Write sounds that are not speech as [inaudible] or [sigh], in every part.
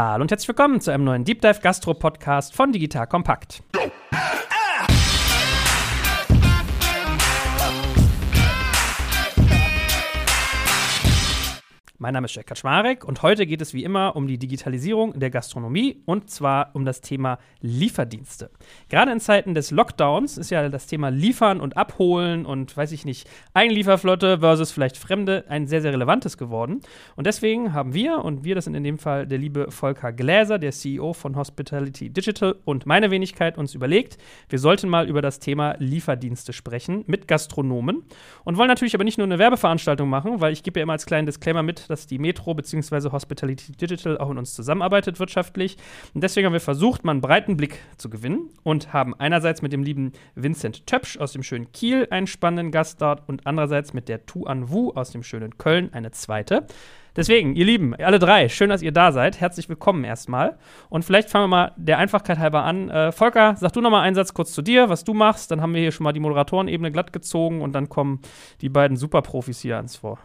Hallo und herzlich willkommen zu einem neuen Deep Dive Gastro Podcast von Digital Kompakt. Mein Name ist Jack Kaczmarek und heute geht es wie immer um die Digitalisierung der Gastronomie und zwar um das Thema Lieferdienste. Gerade in Zeiten des Lockdowns ist ja das Thema Liefern und Abholen und weiß ich nicht, Eigenlieferflotte versus vielleicht Fremde ein sehr, sehr relevantes geworden. Und deswegen haben wir, und wir, das sind in dem Fall der liebe Volker Gläser, der CEO von Hospitality Digital und meine Wenigkeit, uns überlegt, wir sollten mal über das Thema Lieferdienste sprechen mit Gastronomen und wollen natürlich aber nicht nur eine Werbeveranstaltung machen, weil ich gebe ja immer als kleinen Disclaimer mit, dass die Metro bzw. Hospitality Digital auch mit uns zusammenarbeitet wirtschaftlich. Und deswegen haben wir versucht, mal einen breiten Blick zu gewinnen und haben einerseits mit dem lieben Vincent Töpsch aus dem schönen Kiel einen spannenden Gast dort und andererseits mit der Tu An Wu aus dem schönen Köln eine zweite. Deswegen, ihr Lieben, alle drei, schön, dass ihr da seid. Herzlich willkommen erstmal. Und vielleicht fangen wir mal der Einfachkeit halber an. Äh, Volker, sag du noch mal einen Satz kurz zu dir, was du machst. Dann haben wir hier schon mal die Moderatorenebene glatt gezogen und dann kommen die beiden Superprofis hier ans Vor.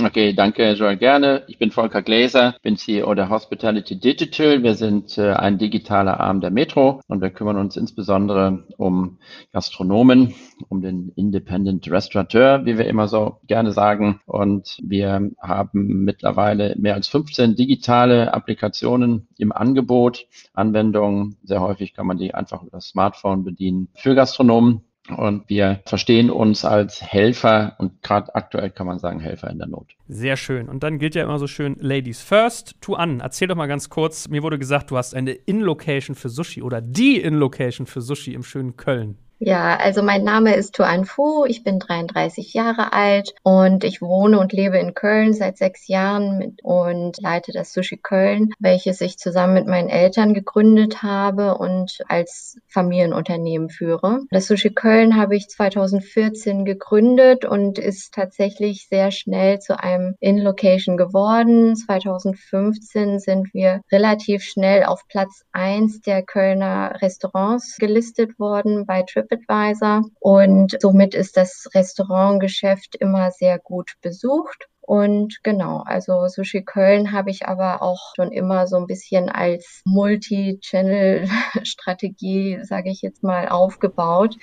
Okay, danke, Joel, gerne. Ich bin Volker Gläser, bin CEO der Hospitality Digital. Wir sind äh, ein digitaler Arm der Metro und wir kümmern uns insbesondere um Gastronomen, um den Independent Restaurateur, wie wir immer so gerne sagen. Und wir haben mittlerweile mehr als 15 digitale Applikationen im Angebot, Anwendungen. Sehr häufig kann man die einfach über das Smartphone bedienen für Gastronomen. Und wir verstehen uns als Helfer und gerade aktuell kann man sagen Helfer in der Not. Sehr schön. Und dann gilt ja immer so schön Ladies first. Tu an, erzähl doch mal ganz kurz. Mir wurde gesagt, du hast eine In-Location für Sushi oder die In-Location für Sushi im schönen Köln. Ja, also mein Name ist Tuan Fu, ich bin 33 Jahre alt und ich wohne und lebe in Köln seit sechs Jahren und leite das Sushi Köln, welches ich zusammen mit meinen Eltern gegründet habe und als Familienunternehmen führe. Das Sushi Köln habe ich 2014 gegründet und ist tatsächlich sehr schnell zu einem In-Location geworden. 2015 sind wir relativ schnell auf Platz eins der Kölner Restaurants gelistet worden bei Trip TripAdvisor und somit ist das Restaurantgeschäft immer sehr gut besucht. Und genau, also Sushi Köln habe ich aber auch schon immer so ein bisschen als Multi-Channel-Strategie, sage ich jetzt mal, aufgebaut.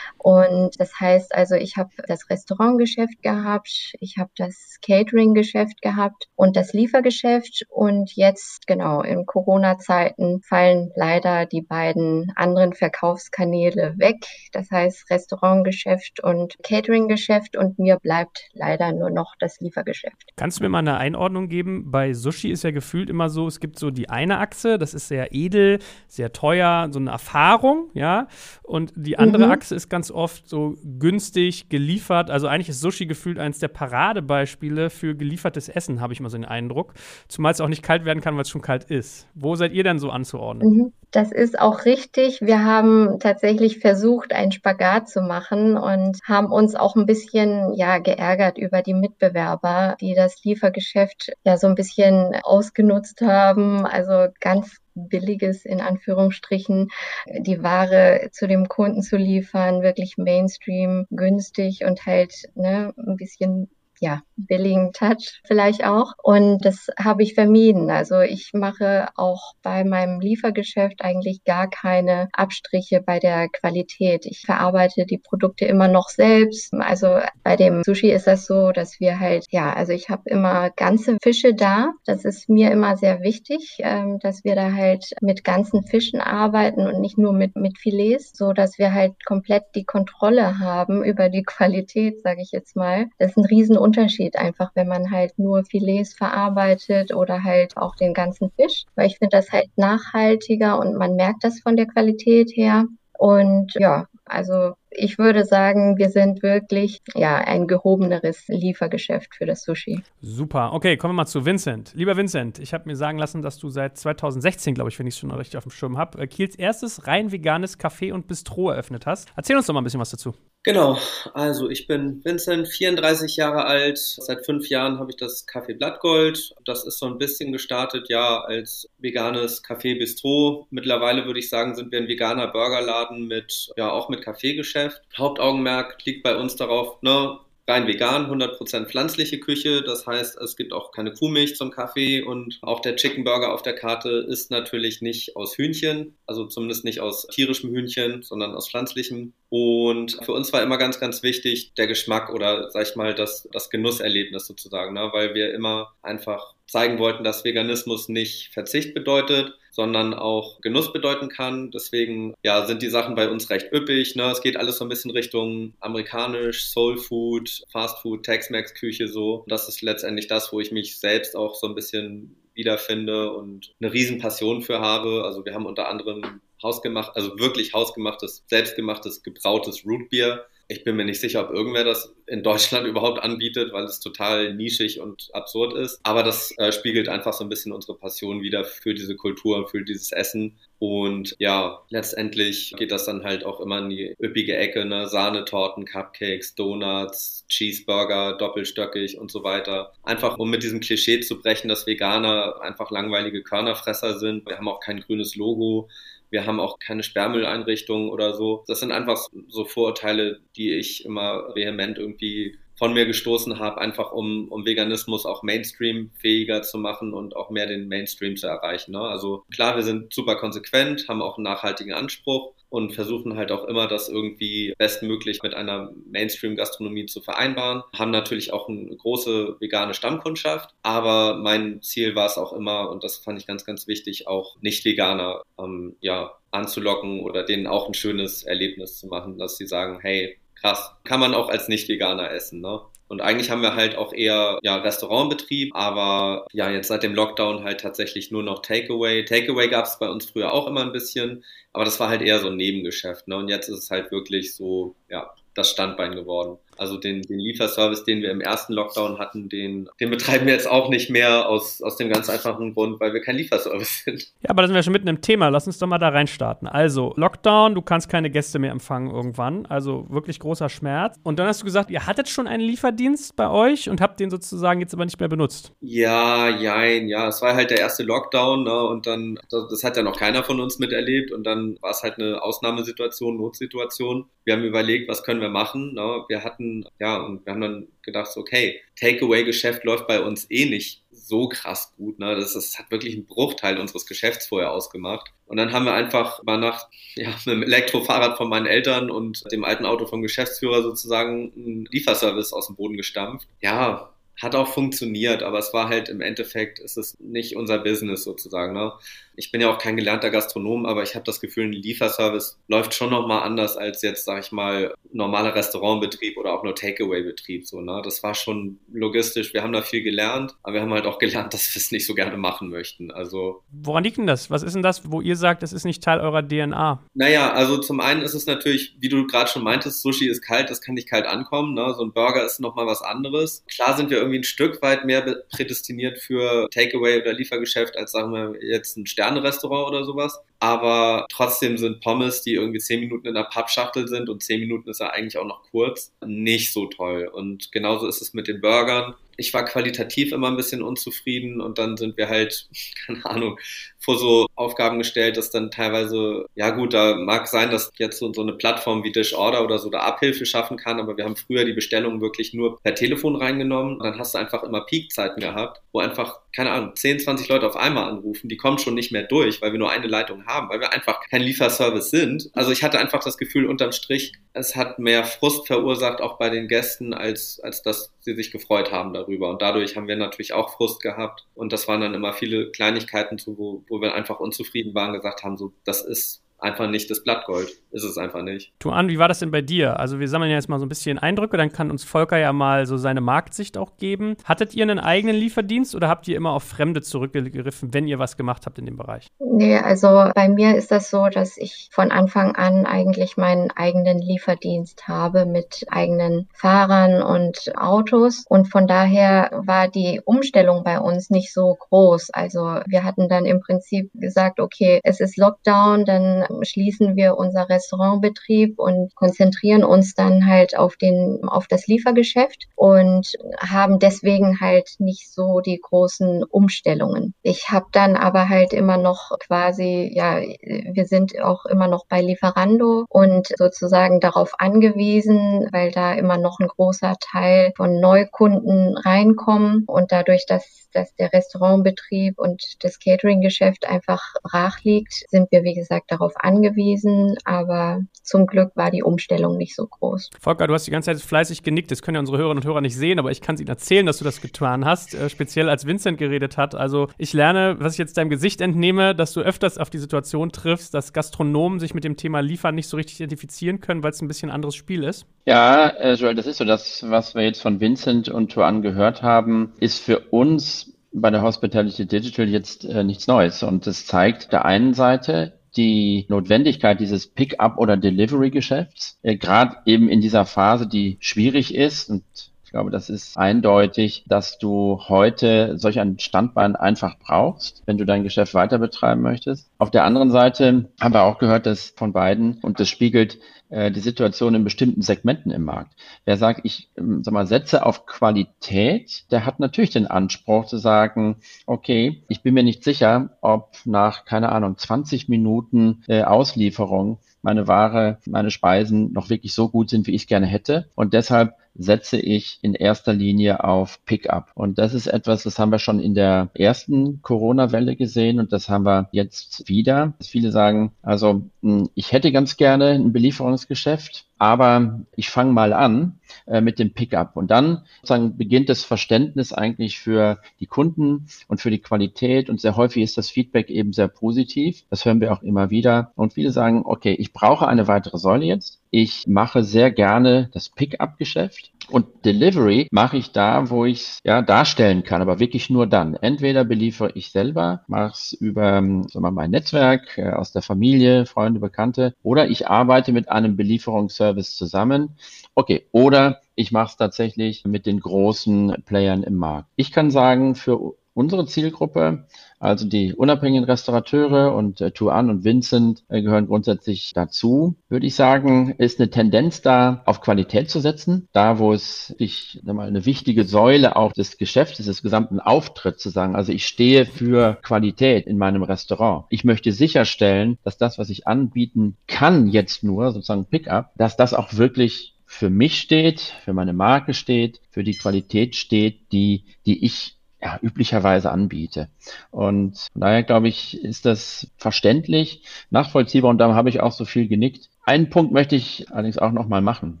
Und das heißt also, ich habe das Restaurantgeschäft gehabt, ich habe das Catering-Geschäft gehabt und das Liefergeschäft. Und jetzt, genau, in Corona-Zeiten fallen leider die beiden anderen Verkaufskanäle weg. Das heißt Restaurantgeschäft und Catering-Geschäft. Und mir bleibt leider nur noch das Liefergeschäft. Geschäft. Kannst du mir mal eine Einordnung geben? Bei Sushi ist ja gefühlt immer so, es gibt so die eine Achse, das ist sehr edel, sehr teuer, so eine Erfahrung, ja. Und die andere mhm. Achse ist ganz oft so günstig geliefert. Also eigentlich ist Sushi gefühlt eines der Paradebeispiele für geliefertes Essen, habe ich mal so den Eindruck. Zumal es auch nicht kalt werden kann, weil es schon kalt ist. Wo seid ihr denn so anzuordnen? Mhm. Das ist auch richtig. Wir haben tatsächlich versucht, einen Spagat zu machen und haben uns auch ein bisschen ja geärgert über die Mitbewerber, die das Liefergeschäft ja so ein bisschen ausgenutzt haben. Also ganz billiges in Anführungsstrichen die Ware zu dem Kunden zu liefern, wirklich Mainstream, günstig und halt ne, ein bisschen ja, billigen Touch vielleicht auch. Und das habe ich vermieden. Also ich mache auch bei meinem Liefergeschäft eigentlich gar keine Abstriche bei der Qualität. Ich verarbeite die Produkte immer noch selbst. Also bei dem Sushi ist das so, dass wir halt, ja, also ich habe immer ganze Fische da. Das ist mir immer sehr wichtig, ähm, dass wir da halt mit ganzen Fischen arbeiten und nicht nur mit, mit Filets, so dass wir halt komplett die Kontrolle haben über die [laughs] Qualität, sage ich jetzt mal. Das ist ein Riesenunterschied Unterschied einfach, wenn man halt nur Filets verarbeitet oder halt auch den ganzen Fisch. Weil ich finde das halt nachhaltiger und man merkt das von der Qualität her. Und ja, also ich würde sagen, wir sind wirklich ja ein gehobeneres Liefergeschäft für das Sushi. Super. Okay, kommen wir mal zu Vincent. Lieber Vincent, ich habe mir sagen lassen, dass du seit 2016, glaube ich, wenn ich es schon richtig auf dem Schirm habe, äh, Kiels erstes rein veganes Café und Bistro eröffnet hast. Erzähl uns doch mal ein bisschen was dazu. Genau, also ich bin Vincent, 34 Jahre alt. Seit fünf Jahren habe ich das Café Blattgold. Das ist so ein bisschen gestartet, ja, als veganes Café Bistro. Mittlerweile würde ich sagen, sind wir ein veganer Burgerladen mit, ja, auch mit Kaffeegeschäft. Hauptaugenmerk liegt bei uns darauf, ne, rein vegan, 100% pflanzliche Küche. Das heißt, es gibt auch keine Kuhmilch zum Kaffee und auch der Chicken Burger auf der Karte ist natürlich nicht aus Hühnchen, also zumindest nicht aus tierischem Hühnchen, sondern aus pflanzlichem. Und für uns war immer ganz, ganz wichtig der Geschmack oder, sag ich mal, das, das Genusserlebnis sozusagen, ne? weil wir immer einfach zeigen wollten, dass Veganismus nicht Verzicht bedeutet, sondern auch Genuss bedeuten kann. Deswegen ja, sind die Sachen bei uns recht üppig. Ne? Es geht alles so ein bisschen Richtung amerikanisch, Soul Food, Fast Food, Tex-Mex-Küche so. Das ist letztendlich das, wo ich mich selbst auch so ein bisschen wiederfinde und eine Riesenpassion für habe. Also wir haben unter anderem hausgemacht, also wirklich hausgemachtes, selbstgemachtes, gebrautes Rootbier ich bin mir nicht sicher, ob irgendwer das in Deutschland [laughs] überhaupt anbietet, weil es total nischig und absurd ist. Aber das äh, spiegelt einfach so ein bisschen unsere Passion wieder für diese Kultur für dieses Essen. Und ja, letztendlich geht das dann halt auch immer in die üppige Ecke, ne? Sahnetorten, Cupcakes, Donuts, Cheeseburger, doppelstöckig und so weiter. Einfach um mit diesem Klischee zu brechen, dass Veganer einfach langweilige Körnerfresser sind. Wir haben auch kein grünes Logo. Wir haben auch keine Sperrmülleinrichtung oder so. Das sind einfach so Vorurteile, die ich immer vehement irgendwie von mir gestoßen habe, einfach um, um Veganismus auch Mainstream-fähiger zu machen und auch mehr den Mainstream zu erreichen. Ne? Also klar, wir sind super konsequent, haben auch einen nachhaltigen Anspruch, und versuchen halt auch immer, das irgendwie bestmöglich mit einer Mainstream-Gastronomie zu vereinbaren. Haben natürlich auch eine große vegane Stammkundschaft, aber mein Ziel war es auch immer, und das fand ich ganz, ganz wichtig, auch Nicht-Veganer ähm, ja, anzulocken oder denen auch ein schönes Erlebnis zu machen, dass sie sagen, hey, krass, kann man auch als Nicht-Veganer essen, ne? Und eigentlich haben wir halt auch eher ja, Restaurantbetrieb, aber ja, jetzt seit dem Lockdown halt tatsächlich nur noch Takeaway. Takeaway gab es bei uns früher auch immer ein bisschen, aber das war halt eher so ein Nebengeschäft. Ne? Und jetzt ist es halt wirklich so, ja, das Standbein geworden. Also den, den Lieferservice, den wir im ersten Lockdown hatten, den, den betreiben wir jetzt auch nicht mehr aus, aus dem ganz einfachen Grund, weil wir kein Lieferservice [laughs] sind. Ja, aber da sind wir schon mitten im Thema. Lass uns doch mal da reinstarten. Also, Lockdown, du kannst keine Gäste mehr empfangen irgendwann. Also wirklich großer Schmerz. Und dann hast du gesagt, ihr hattet schon einen Lieferdienst bei euch und habt den sozusagen jetzt aber nicht mehr benutzt. Ja, jein, ja. Es war halt der erste Lockdown, ne? Und dann, das, das hat ja noch keiner von uns miterlebt. Und dann war es halt eine Ausnahmesituation, Notsituation. Wir haben überlegt, was können wir machen. Ne? Wir hatten ja, und wir haben dann gedacht, okay, Takeaway-Geschäft läuft bei uns eh nicht so krass gut. Ne? Das, das hat wirklich einen Bruchteil unseres Geschäfts vorher ausgemacht. Und dann haben wir einfach mal nach ja, einem Elektrofahrrad von meinen Eltern und dem alten Auto vom Geschäftsführer sozusagen einen Lieferservice aus dem Boden gestampft. Ja, hat auch funktioniert, aber es war halt im Endeffekt, ist es nicht unser Business sozusagen. Ne? Ich bin ja auch kein gelernter Gastronom, aber ich habe das Gefühl, ein Lieferservice läuft schon nochmal anders als jetzt, sag ich mal, normaler Restaurantbetrieb oder auch nur Takeaway-Betrieb. So, ne? Das war schon logistisch. Wir haben da viel gelernt, aber wir haben halt auch gelernt, [laughs] dass wir es nicht so gerne machen möchten. Also Woran liegt denn das? Was ist denn das, wo ihr sagt, es ist nicht Teil eurer DNA? Naja, also zum einen ist es natürlich, wie du gerade schon meintest, Sushi ist kalt, das kann nicht kalt ankommen. Ne? So ein Burger ist nochmal was anderes. Klar sind wir irgendwie ein Stück weit mehr prädestiniert für Takeaway oder Liefergeschäft als, sagen wir, jetzt ein Stern Sterne-Restaurant oder sowas. Aber trotzdem sind Pommes, die irgendwie zehn Minuten in der Pappschachtel sind und zehn Minuten ist ja eigentlich auch noch kurz, nicht so toll. Und genauso ist es mit den Burgern ich war qualitativ immer ein bisschen unzufrieden und dann sind wir halt, [laughs] keine Ahnung, vor so Aufgaben gestellt, dass dann teilweise, ja gut, da mag sein, dass jetzt so, so eine Plattform wie Order oder so da Abhilfe schaffen kann, aber wir haben früher die Bestellungen wirklich nur per Telefon reingenommen dann hast du einfach immer Peakzeiten gehabt, wo einfach, keine Ahnung, 10, 20 Leute auf einmal anrufen, die kommen schon nicht mehr durch, weil wir nur eine Leitung haben, weil wir einfach kein Lieferservice sind. Also ich hatte einfach das Gefühl, unterm Strich, es hat mehr Frust verursacht, auch bei den Gästen, als, als dass sie sich gefreut haben darüber. Und dadurch haben wir natürlich auch Frust gehabt. Und das waren dann immer viele Kleinigkeiten, wo, wo wir einfach unzufrieden waren, gesagt haben, so, das ist einfach nicht das Blattgold. Ist es einfach nicht. Tuan, wie war das denn bei dir? Also wir sammeln ja jetzt mal so ein bisschen Eindrücke, dann kann uns Volker ja mal so seine Marktsicht auch geben. Hattet ihr einen eigenen Lieferdienst oder habt ihr immer auf Fremde zurückgegriffen, wenn ihr was gemacht habt in dem Bereich? Nee, also bei mir ist das so, dass ich von Anfang an eigentlich meinen eigenen Lieferdienst habe mit eigenen Fahrern und Autos. Und von daher war die Umstellung bei uns nicht so groß. Also wir hatten dann im Prinzip gesagt, okay, es ist Lockdown, dann schließen wir unser Restaurantbetrieb und konzentrieren uns dann halt auf den, auf das Liefergeschäft und haben deswegen halt nicht so die großen Umstellungen. Ich habe dann aber halt immer noch quasi, ja, wir sind auch immer noch bei Lieferando und sozusagen darauf angewiesen, weil da immer noch ein großer Teil von Neukunden reinkommen und dadurch, dass dass der Restaurantbetrieb und das Catering-Geschäft einfach brach liegt, sind wir, wie gesagt, darauf angewiesen. Aber zum Glück war die Umstellung nicht so groß. Volker, du hast die ganze Zeit fleißig genickt. Das können ja unsere Hörerinnen und Hörer nicht sehen, aber ich kann es ihnen erzählen, dass du das getan hast, äh, speziell als Vincent geredet hat. Also ich lerne, was ich jetzt deinem Gesicht entnehme, dass du öfters auf die Situation triffst, dass Gastronomen sich mit dem Thema Liefern nicht so richtig identifizieren können, weil es ein bisschen ein anderes Spiel ist. Ja, äh, Joel, das ist so. Das, was wir jetzt von Vincent und Tuan gehört haben, ist für uns bei der Hospitality Digital jetzt äh, nichts Neues. Und das zeigt der einen Seite die Notwendigkeit dieses Pick-up oder Delivery-Geschäfts, äh, gerade eben in dieser Phase, die schwierig ist und ich glaube, das ist eindeutig, dass du heute solch ein Standbein einfach brauchst, wenn du dein Geschäft weiter betreiben möchtest. Auf der anderen Seite haben wir auch gehört, dass von beiden, und das spiegelt äh, die Situation in bestimmten Segmenten im Markt. Wer sagt, ich ähm, sag mal, setze auf Qualität, der hat natürlich den Anspruch zu sagen, okay, ich bin mir nicht sicher, ob nach, keine Ahnung, 20 Minuten äh, Auslieferung meine Ware, meine Speisen noch wirklich so gut sind, wie ich es gerne hätte. Und deshalb setze ich in erster Linie auf Pickup. Und das ist etwas, das haben wir schon in der ersten Corona-Welle gesehen und das haben wir jetzt wieder. Dass viele sagen, also hm, ich hätte ganz gerne ein Belieferungsgeschäft, aber ich fange mal an äh, mit dem Pickup. Und dann sozusagen beginnt das Verständnis eigentlich für die Kunden und für die Qualität. Und sehr häufig ist das Feedback eben sehr positiv. Das hören wir auch immer wieder. Und viele sagen, okay, ich brauche eine weitere Säule jetzt. Ich mache sehr gerne das Pickup-Geschäft. Und Delivery mache ich da, wo ich es ja, darstellen kann, aber wirklich nur dann. Entweder beliefere ich selber, mache es über sagen wir mein Netzwerk äh, aus der Familie, Freunde, Bekannte, oder ich arbeite mit einem Belieferungsservice zusammen. Okay, oder ich mache es tatsächlich mit den großen Playern im Markt. Ich kann sagen, für unsere Zielgruppe, also die unabhängigen Restaurateure und äh, Tuan und Vincent äh, gehören grundsätzlich dazu, würde ich sagen, ist eine Tendenz da, auf Qualität zu setzen. Da, wo es sich mal eine wichtige Säule auch des Geschäfts, des gesamten Auftritts zu sagen, also ich stehe für Qualität in meinem Restaurant. Ich möchte sicherstellen, dass das, was ich anbieten kann, jetzt nur sozusagen Pickup, dass das auch wirklich für mich steht, für meine Marke steht, für die Qualität steht, die, die ich ja, üblicherweise anbiete. Und daher glaube ich, ist das verständlich, nachvollziehbar und darum habe ich auch so viel genickt. Einen Punkt möchte ich allerdings auch nochmal machen.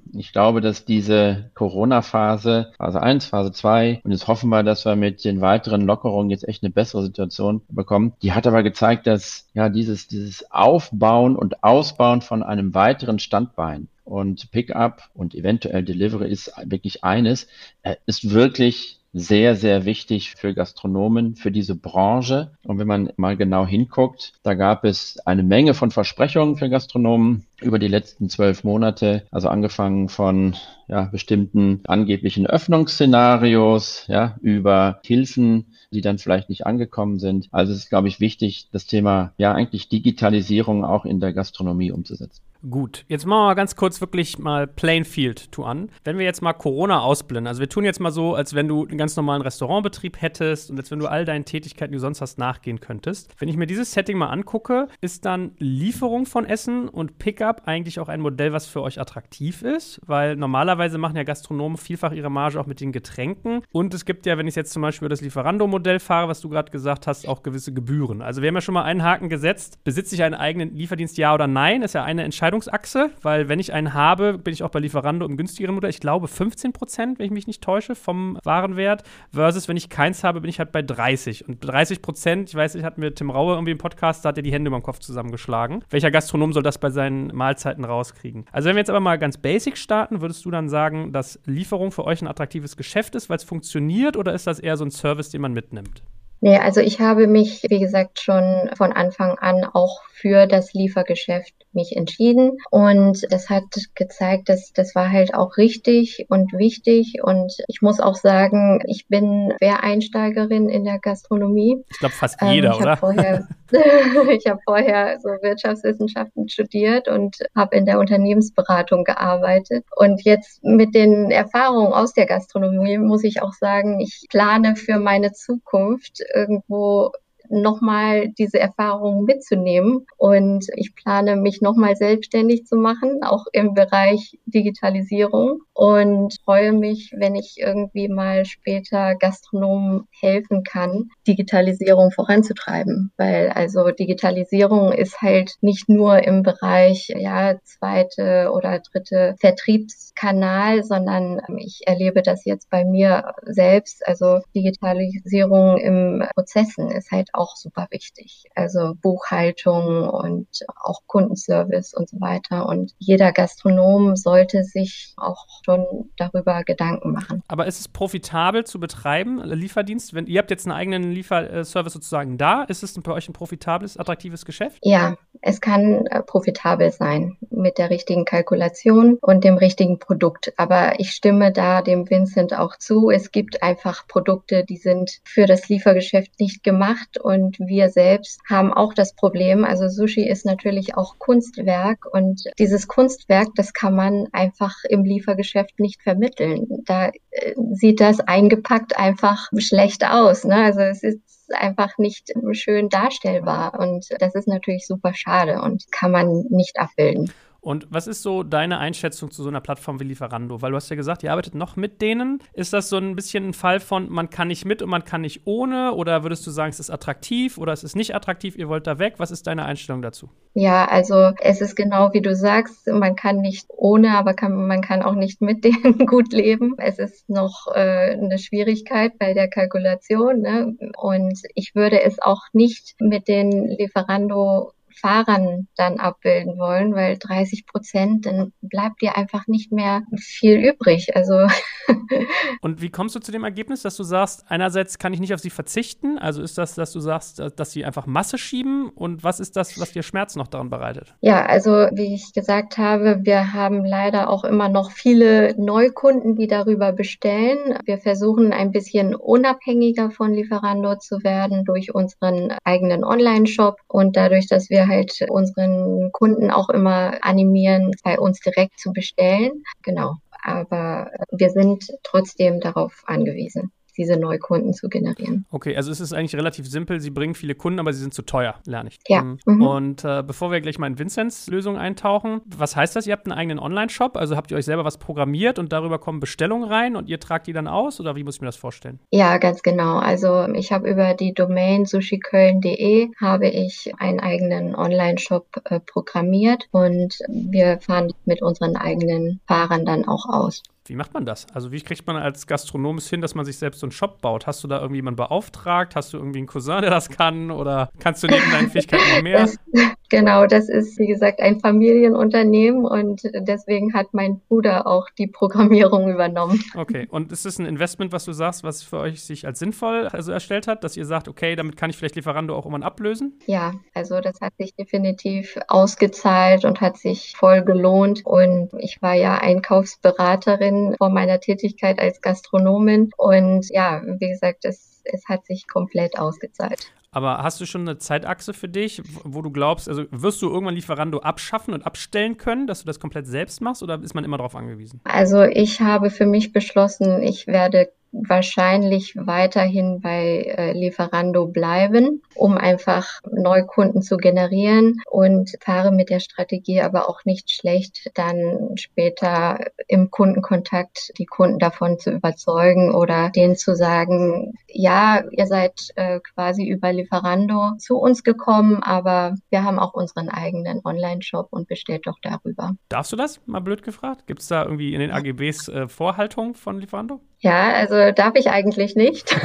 Ich glaube, dass diese Corona-Phase, Phase 1, Phase 2, und jetzt hoffen wir, dass wir mit den weiteren Lockerungen jetzt echt eine bessere Situation bekommen. Die hat aber gezeigt, dass ja dieses, dieses Aufbauen und Ausbauen von einem weiteren Standbein und Pickup und eventuell Delivery ist wirklich eines, äh, ist wirklich sehr, sehr wichtig für Gastronomen, für diese Branche. Und wenn man mal genau hinguckt, da gab es eine Menge von Versprechungen für Gastronomen über die letzten zwölf Monate, also angefangen von ja, bestimmten angeblichen Öffnungsszenarios, ja, über Hilfen, die dann vielleicht nicht angekommen sind. Also es ist, glaube ich, wichtig, das Thema ja eigentlich Digitalisierung auch in der Gastronomie umzusetzen. Gut, jetzt machen wir mal ganz kurz wirklich mal Plainfield to an. Wenn wir jetzt mal Corona ausblenden, also wir tun jetzt mal so, als wenn du einen ganz normalen Restaurantbetrieb hättest und als wenn du all deinen Tätigkeiten, die du sonst hast, nachgehen könntest. Wenn ich mir dieses Setting mal angucke, ist dann Lieferung von Essen und Pickup eigentlich auch ein Modell, was für euch attraktiv ist, weil normalerweise machen ja Gastronomen vielfach ihre Marge auch mit den Getränken und es gibt ja, wenn ich jetzt zum Beispiel das Lieferando-Modell fahre, was du gerade gesagt hast, auch gewisse Gebühren. Also wir haben ja schon mal einen Haken gesetzt. Besitze ich einen eigenen Lieferdienst, ja oder nein? Ist ja eine Entscheidung Entscheidungsachse, weil wenn ich einen habe, bin ich auch bei Lieferando im günstigeren Modell. Ich glaube 15 Prozent, wenn ich mich nicht täusche, vom Warenwert. Versus, wenn ich keins habe, bin ich halt bei 30. Und 30 Prozent, ich weiß, ich hatte mir Tim Raue irgendwie im Podcast, da hat er die Hände über den Kopf zusammengeschlagen. Welcher Gastronom soll das bei seinen Mahlzeiten rauskriegen? Also, wenn wir jetzt aber mal ganz basic starten, würdest du dann sagen, dass Lieferung für euch ein attraktives Geschäft ist, weil es funktioniert, oder ist das eher so ein Service, den man mitnimmt? Nee, also ich habe mich, wie gesagt, schon von Anfang an auch für das Liefergeschäft mich entschieden und das hat gezeigt, dass das war halt auch richtig und wichtig und ich muss auch sagen, ich bin Quereinsteigerin in der Gastronomie. Ich glaube fast jeder, ähm, ich oder? Vorher, [laughs] ich habe vorher so Wirtschaftswissenschaften studiert und habe in der Unternehmensberatung gearbeitet und jetzt mit den Erfahrungen aus der Gastronomie muss ich auch sagen, ich plane für meine Zukunft irgendwo nochmal diese Erfahrungen mitzunehmen. Und ich plane, mich nochmal selbstständig zu machen, auch im Bereich Digitalisierung. Und freue mich, wenn ich irgendwie mal später Gastronomen helfen kann, Digitalisierung voranzutreiben. Weil also Digitalisierung ist halt nicht nur im Bereich, ja, zweite oder dritte Vertriebskanal, sondern ich erlebe das jetzt bei mir selbst. Also Digitalisierung im Prozessen ist halt auch super wichtig. Also Buchhaltung und auch Kundenservice und so weiter. Und jeder Gastronom sollte sich auch schon darüber Gedanken machen. Aber ist es profitabel zu betreiben, Lieferdienst? Wenn ihr habt jetzt einen eigenen Lieferservice sozusagen da, ist es bei euch ein profitables, attraktives Geschäft? Ja, es kann äh, profitabel sein mit der richtigen Kalkulation und dem richtigen Produkt. Aber ich stimme da dem Vincent auch zu. Es gibt einfach Produkte, die sind für das Liefergeschäft nicht gemacht und wir selbst haben auch das Problem. Also Sushi ist natürlich auch Kunstwerk und dieses Kunstwerk, das kann man einfach im Liefergeschäft nicht vermitteln. Da äh, sieht das eingepackt einfach schlecht aus. Ne? Also es ist einfach nicht schön darstellbar. Und das ist natürlich super schade und kann man nicht abbilden. Und was ist so deine Einschätzung zu so einer Plattform wie Lieferando? Weil du hast ja gesagt, ihr arbeitet noch mit denen. Ist das so ein bisschen ein Fall von, man kann nicht mit und man kann nicht ohne? Oder würdest du sagen, es ist attraktiv oder es ist nicht attraktiv, ihr wollt da weg? Was ist deine Einstellung dazu? Ja, also es ist genau wie du sagst, man kann nicht ohne, aber kann, man kann auch nicht mit [laughs] denen gut leben. Es ist noch äh, eine Schwierigkeit bei der Kalkulation. Ne? Und ich würde es auch nicht mit den Lieferando Fahrern dann abbilden wollen, weil 30 Prozent, dann bleibt dir einfach nicht mehr viel übrig. Also [laughs] Und wie kommst du zu dem Ergebnis, dass du sagst, einerseits kann ich nicht auf sie verzichten? Also ist das, dass du sagst, dass sie einfach Masse schieben? Und was ist das, was dir Schmerz noch daran bereitet? Ja, also wie ich gesagt habe, wir haben leider auch immer noch viele Neukunden, die darüber bestellen. Wir versuchen ein bisschen unabhängiger von Lieferando zu werden durch unseren eigenen Online-Shop und dadurch, dass wir halt unseren Kunden auch immer animieren, bei uns direkt zu bestellen. Genau. Aber wir sind trotzdem darauf angewiesen diese Neukunden zu generieren. Okay, also es ist eigentlich relativ simpel. Sie bringen viele Kunden, aber sie sind zu teuer, lerne ich. Ja. Mhm. mhm. Und äh, bevor wir gleich mal in Vincents Lösung eintauchen, was heißt das? Ihr habt einen eigenen Online-Shop, also habt ihr euch selber was programmiert und darüber kommen Bestellungen rein und ihr tragt die dann aus oder wie muss ich mir das vorstellen? Ja, ganz genau. Also ich habe über die Domain sushiköln.de habe ich einen eigenen Online-Shop äh, programmiert und wir fahren mit unseren eigenen Fahrern dann auch aus. Wie macht man das? Also wie kriegt man als Gastronom es hin, dass man sich selbst so einen Shop baut? Hast du da irgendwie jemanden beauftragt? Hast du irgendwie einen Cousin, der das kann? Oder kannst du neben deinen Fähigkeiten noch mehr? [laughs] Das, genau, das ist wie gesagt ein Familienunternehmen und deswegen hat mein Bruder auch die Programmierung übernommen. Okay, und ist es ein Investment, was du sagst, was für euch sich als sinnvoll also erstellt hat, dass ihr sagt, okay, damit kann ich vielleicht Lieferando auch irgendwann ablösen? Ja, also das hat sich definitiv ausgezahlt und hat sich voll gelohnt. Und ich war ja Einkaufsberaterin vor meiner Tätigkeit als Gastronomin. Und ja, wie gesagt, es, es hat sich komplett ausgezahlt. Aber hast du schon eine Zeitachse für dich, wo du glaubst, also wirst du irgendwann Lieferando abschaffen und abstellen können, dass du das komplett selbst machst oder ist man immer darauf angewiesen? Also ich habe für mich beschlossen, ich werde wahrscheinlich weiterhin bei äh, Lieferando bleiben, um einfach Neukunden zu generieren und fahre mit der Strategie aber auch nicht schlecht, dann später im Kundenkontakt die Kunden davon zu überzeugen oder denen zu sagen, ja, ihr seid äh, quasi über Lieferando zu uns gekommen, aber wir haben auch unseren eigenen Online-Shop und bestellt doch darüber. Darfst du das? Mal blöd gefragt. Gibt es da irgendwie in den AGBs äh, Vorhaltung von Lieferando? Ja, also darf ich eigentlich nicht. [laughs]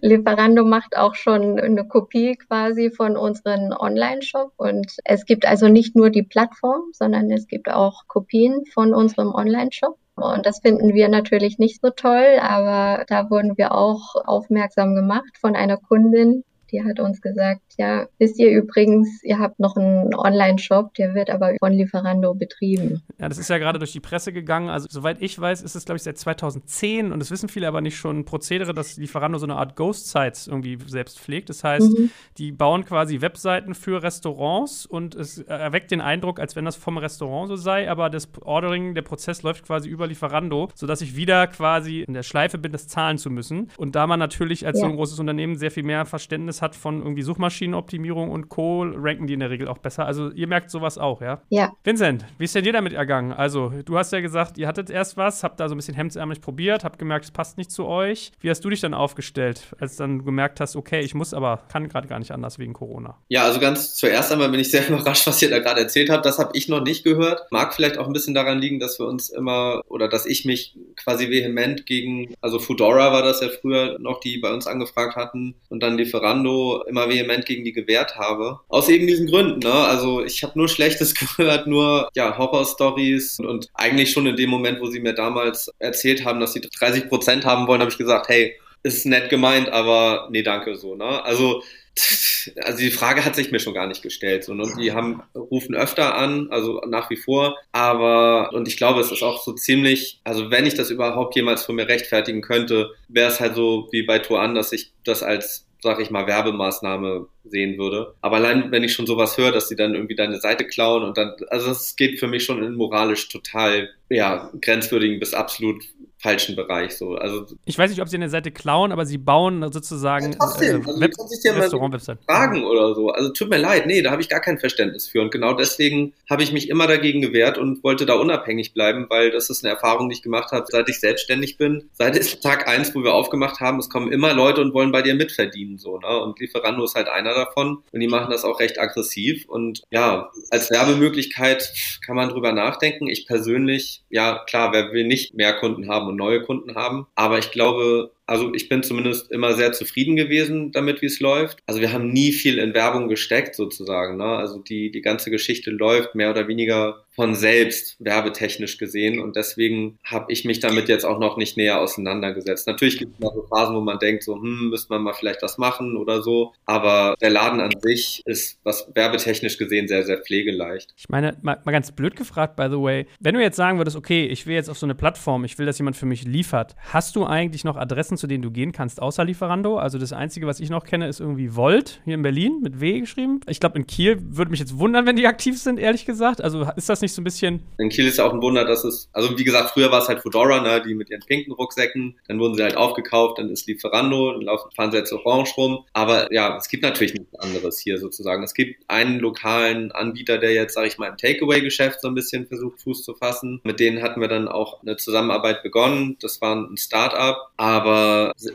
Lieferando macht auch schon eine Kopie quasi von unserem Online-Shop und es gibt also nicht nur die Plattform, sondern es gibt auch Kopien von unserem Online-Shop. Und das finden wir natürlich nicht so toll, aber da wurden wir auch aufmerksam gemacht von einer Kundin, Die hat uns gesagt, ja, wisst ihr übrigens, ihr habt noch einen Online-Shop, der wird aber von Lieferando betrieben. Ja, das ist ja gerade durch die Presse gegangen. Also soweit ich weiß, ist es, glaube ich, seit 2010 und das wissen viele aber nicht schon ein Prozedere, dass Lieferando so eine Art Ghost-Sites irgendwie selbst pflegt. Das heißt, mhm. die bauen quasi Webseiten für Restaurants und es erweckt den Eindruck, als wenn das vom Restaurant so sei, aber das Ordering, der Prozess läuft quasi über Lieferando, sodass ich wieder quasi in der Schleife bin, das zahlen zu müssen. Und da man natürlich als ja. so ein großes Unternehmen sehr viel mehr Verständnis hat von irgendwie Suchmaschinenoptimierung und Co., ranken die in der Regel auch besser. Also ihr merkt sowas auch, ja? Ja. Vincent, wie ist denn dir damit ergangen? Also, du hast ja gesagt, ihr hattet erst was, habt da so ein bisschen hemdsärmlich probiert, habt gemerkt, es passt nicht zu euch. Wie hast du dich dann aufgestellt, als dann gemerkt hast, okay, ich muss aber, kann gerade gar nicht anders wegen Corona? Ja, also ganz zuerst einmal bin ich sehr [laughs] überrascht, was ihr da gerade erzählt habt. Das habe ich noch nicht gehört. Mag vielleicht auch ein bisschen daran liegen, dass wir uns immer oder dass ich mich quasi vehement gegen, also Foodora war das ja früher noch, die bei uns angefragt hatten und dann Lieferando immer vehement gegen die gewehrt habe. Aus eben diesen Gründen, ne? Also ich habe nur Schlechtes [laughs] gehört, nur ja, Horror-Stories und, und eigentlich schon in dem Moment, wo sie mir damals erzählt haben, dass sie 30 Prozent haben wollen, habe ich gesagt, hey, ist nett gemeint, aber nee, danke so, ne? Also [laughs] also die Frage hat sich mir schon gar nicht gestellt. Ne? Die haben, rufen öfter an, also nach wie vor. Aber, und ich glaube, es ist auch so ziemlich, also wenn ich das überhaupt jemals von mir rechtfertigen könnte, wäre es halt so wie bei Tuan, dass ich das als sag ich mal, Werbemaßnahme sehen würde. Aber allein, wenn ich schon sowas höre, dass sie dann irgendwie deine Seite klauen und dann, also es geht für mich schon in moralisch total, ja, grenzwürdigen bis absolut falschen Bereich. So. Also, ich weiß nicht, ob sie eine Seite klauen, aber sie bauen sozusagen ja, trotzdem. Äh, also, Web Restaurant-Website. Fragen oder so. Also tut mir leid, nee, da habe ich gar kein Verständnis für. Und genau deswegen habe ich mich immer dagegen gewehrt und wollte da unabhängig bleiben, weil das ist eine Erfahrung, die ich gemacht habe, seit ich selbstständig bin. Seit Tag eins, wo wir aufgemacht haben, es kommen immer Leute und wollen bei dir mitverdienen. So, ne? Und Lieferando ist halt einer davon. Und die machen das auch recht aggressiv. Und ja, als Werbemöglichkeit kann man drüber nachdenken. Ich persönlich, ja klar, wer will nicht mehr Kunden haben und neue Kunden haben. Aber ich glaube, also ich bin zumindest immer sehr zufrieden gewesen damit, wie es läuft. Also wir haben nie viel in Werbung gesteckt sozusagen. Ne? Also die, die ganze Geschichte läuft mehr oder weniger von selbst werbetechnisch gesehen und deswegen habe ich mich damit jetzt auch noch nicht näher auseinandergesetzt. Natürlich gibt es mal so Phasen, wo man denkt, so, hm, müsste man mal vielleicht das machen oder so, aber der Laden an sich ist, was werbetechnisch gesehen, sehr, sehr pflegeleicht. Ich meine, mal, mal ganz blöd gefragt, by the way, wenn du jetzt sagen würdest, okay, ich will jetzt auf so eine Plattform, ich will, dass jemand für mich liefert, hast du eigentlich noch Adressen, zu denen du gehen kannst, außer Lieferando? Also das Einzige, was ich noch kenne, ist irgendwie Volt hier in Berlin mit W geschrieben. Ich glaube, in Kiel würde mich jetzt wundern, wenn die aktiv sind, ehrlich gesagt. Also ist das nicht so ein bisschen. In Kiel ist ja auch ein Wunder, dass es, also wie gesagt, früher war es halt Fedora, ne, die mit ihren pinken Rucksäcken, dann wurden sie halt aufgekauft, dann ist Lieferando, dann fahren sie jetzt orange rum. Aber ja, es gibt natürlich nichts anderes hier sozusagen. Es gibt einen lokalen Anbieter, der jetzt, sage ich mal, im Takeaway-Geschäft so ein bisschen versucht, Fuß zu fassen. Mit denen hatten wir dann auch eine Zusammenarbeit begonnen. Das war ein Start-up, aber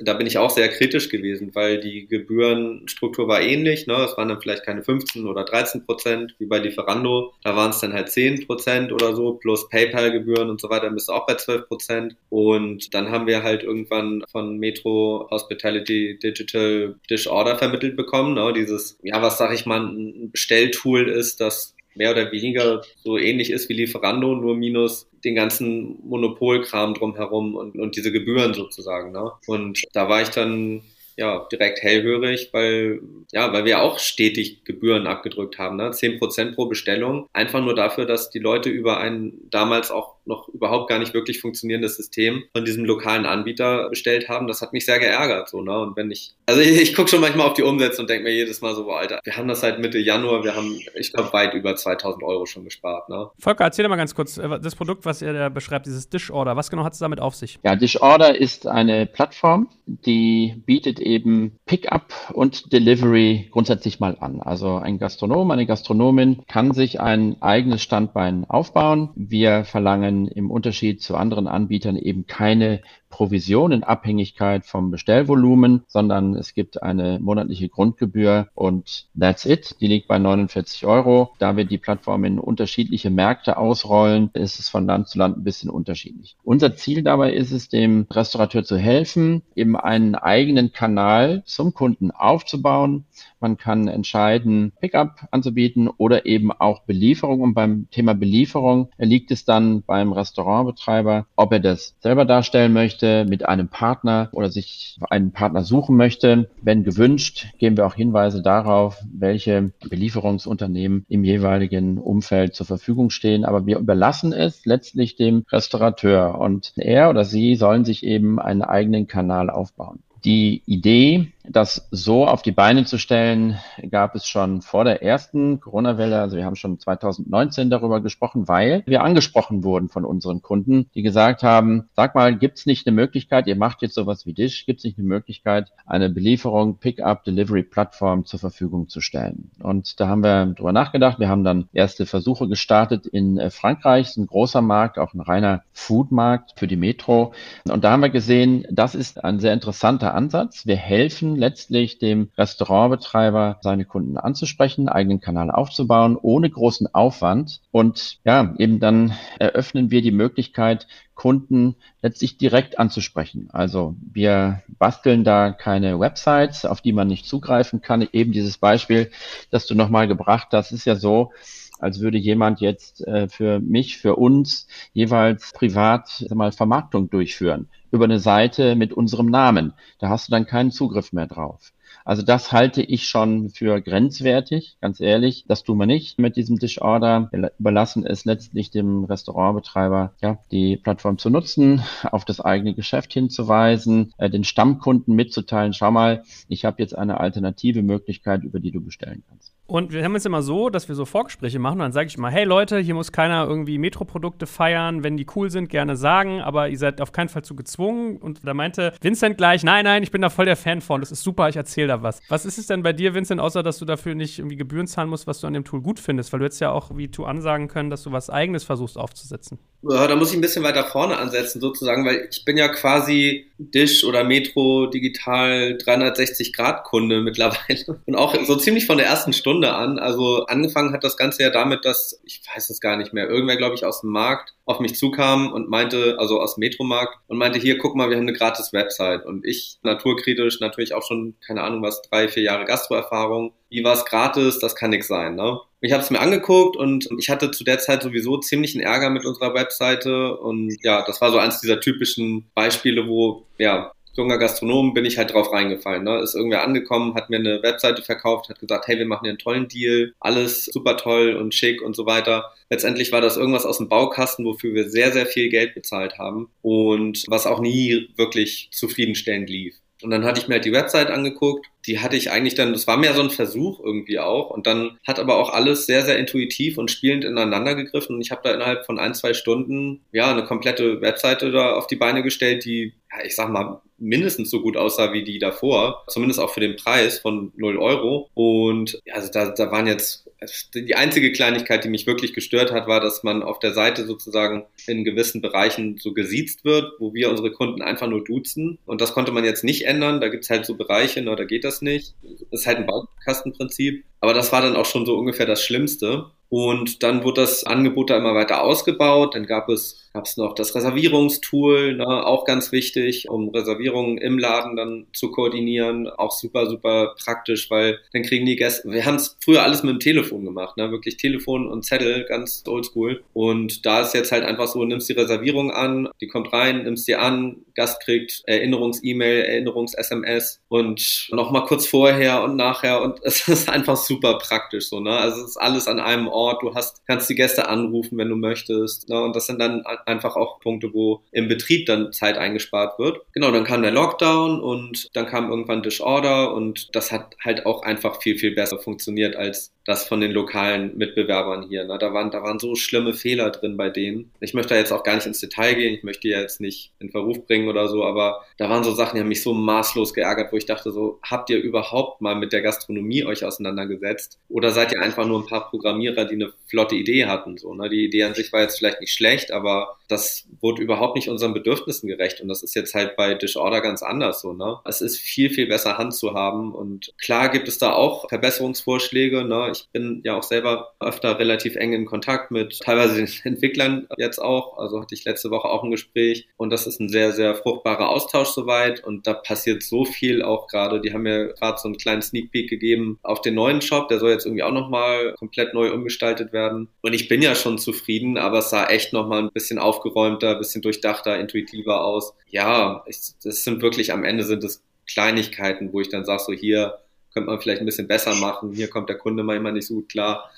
da bin ich auch sehr kritisch gewesen, weil die Gebührenstruktur war ähnlich. Ne? Es waren dann vielleicht keine 15 oder 13 Prozent wie bei Lieferando. Da waren es dann halt 10 Prozent oder so, plus PayPal-Gebühren und so weiter, dann bist du auch bei 12 Prozent. Und dann haben wir halt irgendwann von Metro Hospitality Digital Dish Order vermittelt bekommen. Ne? Dieses, ja, was sag ich mal, ein Bestelltool ist, das mehr oder weniger so ähnlich ist wie Lieferando, nur minus den ganzen Monopolkram drumherum und, und diese Gebühren sozusagen. Ne? Und da war ich dann ja, direkt hellhörig, weil, ja, weil wir auch stetig Gebühren abgedrückt haben, ne? 10% pro Bestellung. Einfach nur dafür, dass die Leute über ein damals auch noch überhaupt gar nicht wirklich funktionierendes System von diesem lokalen Anbieter bestellt haben. Das hat mich sehr geärgert, so, ne? Und wenn ich, also ich, ich gucke schon manchmal auf die Umsätze und denke mir jedes Mal so, boah, Alter, wir haben das seit Mitte Januar, wir haben, ich glaube, weit über 2000 Euro schon gespart, ne? Volker, erzähl mal ganz kurz, äh, das Produkt, was ihr da beschreibt, dieses Dish-Order, was genau hat es damit auf sich? Ja, Dish-Order ist eine Plattform, die bietet eben Pickup und Delivery grundsätzlich mal an. Also ein Gastronom, eine Gastronomin kann sich ein eigenes Standbein aufbauen. Wir verlangen im Unterschied zu anderen Anbietern eben keine Provision in Abhängigkeit vom Bestellvolumen, sondern es gibt eine monatliche Grundgebühr und that's it. Die liegt bei 49 Euro. Da wir die Plattform in unterschiedliche Märkte ausrollen, ist es von Land zu Land ein bisschen unterschiedlich. Unser Ziel dabei ist es, dem Restaurateur zu helfen, eben einen eigenen Kanal zum Kunden aufzubauen. Man kann entscheiden, Pickup anzubieten oder eben auch Belieferung. Und beim Thema Belieferung liegt es dann beim Restaurantbetreiber, ob er das selber darstellen möchte möchte mit einem Partner oder sich einen Partner suchen möchte. Wenn gewünscht, geben wir auch Hinweise darauf, welche Belieferungsunternehmen im jeweiligen Umfeld zur Verfügung stehen. Aber wir überlassen es letztlich dem Restaurateur und er oder sie sollen sich eben einen eigenen Kanal aufbauen. Die Idee, das so auf die Beine zu stellen, gab es schon vor der ersten Corona-Welle. Also wir haben schon 2019 darüber gesprochen, weil wir angesprochen wurden von unseren Kunden, die gesagt haben, sag mal, gibt es nicht eine Möglichkeit, ihr macht jetzt sowas wie Dish, gibt es nicht eine Möglichkeit, eine Belieferung, Pickup, Delivery-Plattform zur Verfügung zu stellen? Und da haben wir drüber nachgedacht. Wir haben dann erste Versuche gestartet in äh, Frankreich, das ist ein großer Markt, auch ein reiner Food-Markt für die Metro. Und da haben wir gesehen, das ist ein sehr interessanter Ansatz. Wir helfen letztlich dem Restaurantbetreiber, seine Kunden anzusprechen, eigenen Kanal aufzubauen, ohne großen Aufwand. Und ja, eben dann eröffnen wir die Möglichkeit, Kunden letztlich direkt anzusprechen. Also wir basteln da keine Websites, auf die man nicht zugreifen kann. Eben dieses Beispiel, das du nochmal gebracht hast, ist ja so, als würde jemand jetzt äh, für mich, für uns jeweils privat mal Vermarktung durchführen über eine Seite mit unserem Namen. Da hast du dann keinen Zugriff mehr drauf. Also das halte ich schon für grenzwertig, ganz ehrlich. Das tun wir nicht mit diesem Disorder. Wir überlassen es letztlich dem Restaurantbetreiber, ja, die Plattform zu nutzen, auf das eigene Geschäft hinzuweisen, äh, den Stammkunden mitzuteilen, schau mal, ich habe jetzt eine alternative Möglichkeit, über die du bestellen kannst. Und wir haben es immer so, dass wir so Vorgespräche machen und dann sage ich mal, hey Leute, hier muss keiner irgendwie Metroprodukte feiern, wenn die cool sind, gerne sagen, aber ihr seid auf keinen Fall zu gezwungen. Und da meinte Vincent gleich, nein, nein, ich bin da voll der Fan von, das ist super, ich erzähle da was. Was ist es denn bei dir, Vincent, außer dass du dafür nicht irgendwie Gebühren zahlen musst, was du an dem Tool gut findest? Weil du jetzt ja auch wie tu ansagen können, dass du was eigenes versuchst aufzusetzen. Ja, da muss ich ein bisschen weiter vorne ansetzen sozusagen, weil ich bin ja quasi Dish oder Metro Digital 360 Grad Kunde mittlerweile und auch so ziemlich von der ersten Stunde an. Also angefangen hat das Ganze ja damit, dass ich weiß es gar nicht mehr, irgendwer glaube ich aus dem Markt auf mich zukam und meinte, also aus Metromarkt und meinte, hier guck mal, wir haben eine gratis Website und ich naturkritisch natürlich auch schon keine Ahnung was drei vier Jahre Gastroerfahrung. Wie war es gratis? Das kann nix sein, ne? Ich habe es mir angeguckt und ich hatte zu der Zeit sowieso ziemlichen Ärger mit unserer Webseite und ja, das war so eins dieser typischen Beispiele, wo ja junger Gastronom bin ich halt drauf reingefallen. Ne? Ist irgendwer angekommen, hat mir eine Webseite verkauft, hat gesagt, hey, wir machen hier einen tollen Deal, alles super toll und schick und so weiter. Letztendlich war das irgendwas aus dem Baukasten, wofür wir sehr, sehr viel Geld bezahlt haben und was auch nie wirklich zufriedenstellend lief. Und dann hatte ich mir halt die Website angeguckt. Die hatte ich eigentlich dann, das war mehr so ein Versuch irgendwie auch. Und dann hat aber auch alles sehr, sehr intuitiv und spielend ineinander gegriffen. Und ich habe da innerhalb von ein, zwei Stunden ja eine komplette Webseite da auf die Beine gestellt, die, ja, ich sag mal, mindestens so gut aussah wie die davor. Zumindest auch für den Preis von 0 Euro. Und also da, da waren jetzt die einzige Kleinigkeit, die mich wirklich gestört hat, war, dass man auf der Seite sozusagen in gewissen Bereichen so gesiezt wird, wo wir unsere Kunden einfach nur duzen. Und das konnte man jetzt nicht ändern. Da gibt's halt so Bereiche, ne, da geht das nicht. Das ist halt ein Baukastenprinzip. Aber das war dann auch schon so ungefähr das Schlimmste. Und dann wurde das Angebot da immer weiter ausgebaut. Dann gab es, gab es noch das Reservierungstool, ne, auch ganz wichtig, um Reservierungen im Laden dann zu koordinieren. Auch super, super praktisch, weil dann kriegen die Gäste, wir haben es früher alles mit dem Telefon gemacht, ne, wirklich Telefon und Zettel, ganz oldschool. Und da ist jetzt halt einfach so, nimmst die Reservierung an, die kommt rein, nimmst die an, Gast kriegt Erinnerungs-E-Mail, Erinnerungs-SMS und nochmal kurz vorher und nachher und [laughs] es ist einfach super praktisch so, ne? Also es ist alles an einem Ort du hast, kannst die Gäste anrufen, wenn du möchtest. Ne? Und das sind dann einfach auch Punkte, wo im Betrieb dann Zeit eingespart wird. Genau, dann kam der Lockdown und dann kam irgendwann Disorder und das hat halt auch einfach viel, viel besser funktioniert als das von den lokalen Mitbewerbern hier. Ne? Da, waren, da waren so schlimme Fehler drin bei denen. Ich möchte da jetzt auch gar nicht ins Detail gehen, ich möchte die jetzt nicht in Verruf bringen oder so, aber da waren so Sachen, die haben mich so maßlos geärgert, wo ich dachte so, habt ihr überhaupt mal mit der Gastronomie euch auseinandergesetzt? Oder seid ihr einfach nur ein paar Programmierer, die eine flotte Idee hatten? So, ne? Die Idee an sich war jetzt vielleicht nicht schlecht, aber das wurde überhaupt nicht unseren Bedürfnissen gerecht. Und das ist jetzt halt bei Disorder ganz anders so. Ne? Es ist viel, viel besser Hand zu haben. Und klar gibt es da auch Verbesserungsvorschläge. Ne? Ich bin ja auch selber öfter relativ eng in Kontakt mit teilweise den [laughs] Entwicklern jetzt auch. Also hatte ich letzte Woche auch ein Gespräch. Und das ist ein sehr, sehr fruchtbarer Austausch soweit. Und da passiert so viel auch gerade. Die haben mir gerade so einen kleinen Sneak Peek gegeben auf den neuen Shop. Der soll jetzt irgendwie auch nochmal komplett neu umgestaltet werden. Und ich bin ja schon zufrieden, aber es sah echt nochmal ein bisschen auf aufgeräumter, bisschen durchdachter, intuitiver aus. Ja, ich, das sind wirklich am Ende sind es Kleinigkeiten, wo ich dann sage, so hier könnte man vielleicht ein bisschen besser machen, hier kommt der Kunde manchmal nicht so gut klar.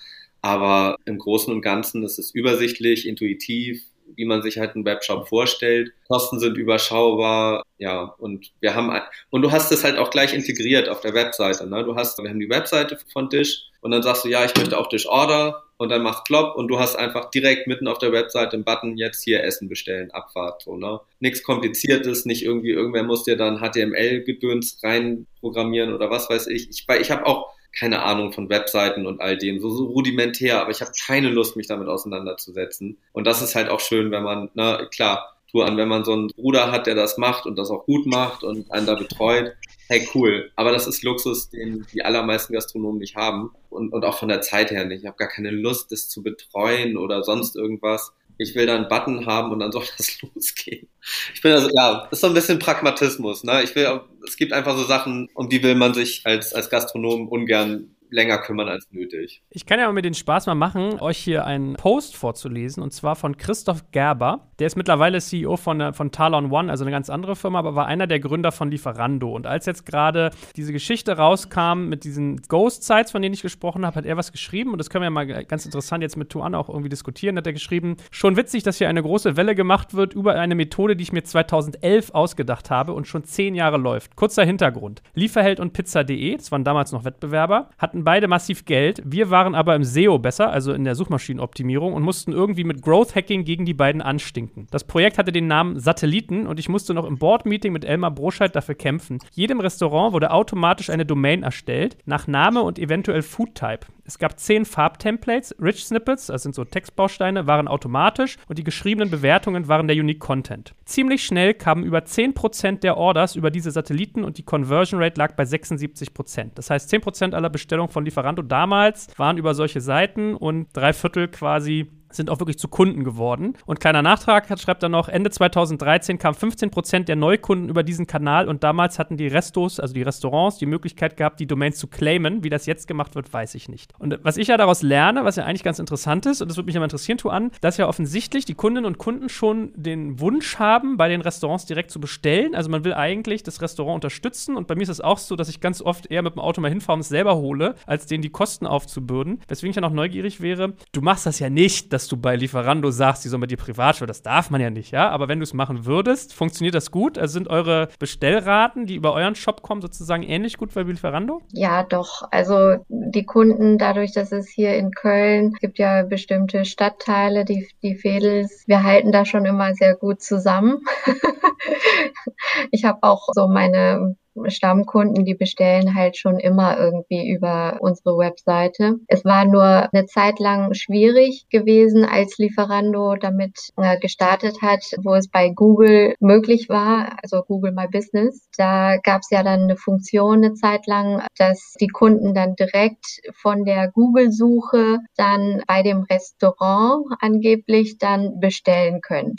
Aber im Großen und Ganzen ist es übersichtlich, intuitiv, wie man sich halt einen Webshop vorstellt. Kosten sind überschaubar, ja, und wir haben, und du hast es halt auch gleich integriert auf der Webseite, ne? Du hast, wir haben die Webseite von Dish und dann sagst du, ja, ich möchte auch Dish Order und dann machst Klopp und du hast einfach direkt mitten auf der Webseite einen Button, jetzt hier Essen bestellen, Abfahrt, so, ne? Nichts kompliziertes, nicht irgendwie, irgendwer muss dir dann HTML-Gedöns reinprogrammieren oder was weiß ich. Ich, ich habe auch keine Ahnung von Webseiten und all dem, so, so rudimentär, aber ich habe keine Lust, mich damit auseinanderzusetzen. Und das ist halt auch schön, wenn man, na klar, tu an, wenn man so einen Bruder hat, der das macht und das auch gut macht und einen da betreut, hey cool. Aber das ist Luxus, den die allermeisten Gastronomen nicht haben und, und auch von der Zeit her nicht. Ich habe gar keine Lust, das zu betreuen oder sonst irgendwas. Ich will da einen Button haben und dann soll [laughs] das losgehen. Ich bin also, ja, ist so ein bisschen Pragmatismus, ne? Ich will, es gibt einfach so Sachen, um die will man sich als, als Gastronom ungern länger kümmern als nötig. Ich kann ja mal mir den Spaß mal machen, euch hier einen Post vorzulesen und zwar von Christoph Gerber. Der ist mittlerweile CEO von, von Talon One, also eine ganz andere Firma, aber war einer der Gründer von Lieferando. Und als jetzt gerade diese Geschichte rauskam mit diesen Ghost Sites, von denen ich gesprochen habe, hat er was geschrieben und das können wir mal ganz interessant jetzt mit Tuan auch irgendwie diskutieren. Hat er geschrieben, schon witzig, dass hier eine große Welle gemacht wird über eine Methode, die ich mir 2011 ausgedacht habe und schon zehn Jahre läuft. Kurzer Hintergrund. Lieferheld und Pizza.de, das waren damals noch Wettbewerber, hatten beide massiv Geld. Wir waren aber im SEO besser, also in der Suchmaschinenoptimierung, und mussten irgendwie mit Growth Hacking gegen die beiden anstinken. Das Projekt hatte den Namen Satelliten und ich musste noch im Board-Meeting mit Elmar Broscheid dafür kämpfen. Jedem Restaurant wurde automatisch eine Domain erstellt, nach Name und eventuell Food Type. Es gab zehn Farbtemplates, Rich Snippets, das sind so Textbausteine, waren automatisch und die geschriebenen Bewertungen waren der Unique Content. Ziemlich schnell kamen über 10% der Orders über diese Satelliten und die Conversion Rate lag bei 76%. Das heißt, 10% aller Bestellungen von Lieferando damals waren über solche Seiten und drei Viertel quasi sind auch wirklich zu Kunden geworden. Und kleiner Nachtrag schreibt er noch, Ende 2013 kamen 15 Prozent der Neukunden über diesen Kanal und damals hatten die Restos, also die Restaurants, die Möglichkeit gehabt, die Domains zu claimen. Wie das jetzt gemacht wird, weiß ich nicht. Und was ich ja daraus lerne, was ja eigentlich ganz interessant ist, und das würde mich aber interessieren, Tuan, dass ja offensichtlich die Kundinnen und Kunden schon den Wunsch haben, bei den Restaurants direkt zu bestellen. Also man will eigentlich das Restaurant unterstützen und bei mir ist es auch so, dass ich ganz oft eher mit dem Auto mal hinfahre und es selber hole, als denen die Kosten aufzubürden. Weswegen ich ja noch neugierig wäre, du machst das ja nicht, dass dass du bei Lieferando sagst, die sollen bei dir privat stellen. Das darf man ja nicht, ja. Aber wenn du es machen würdest, funktioniert das gut? Also sind eure Bestellraten, die über euren Shop kommen, sozusagen ähnlich gut bei Lieferando? Ja, doch. Also die Kunden, dadurch, dass es hier in Köln gibt ja bestimmte Stadtteile, die, die Fädels, wir halten da schon immer sehr gut zusammen. [laughs] ich habe auch so meine Stammkunden, die bestellen halt schon immer irgendwie über unsere Webseite. Es war nur eine Zeit lang schwierig gewesen, als Lieferando damit äh, gestartet hat, wo es bei Google möglich war, also Google My Business. Da gab es ja dann eine Funktion eine Zeit lang, dass die Kunden dann direkt von der Google-Suche dann bei dem Restaurant angeblich dann bestellen können.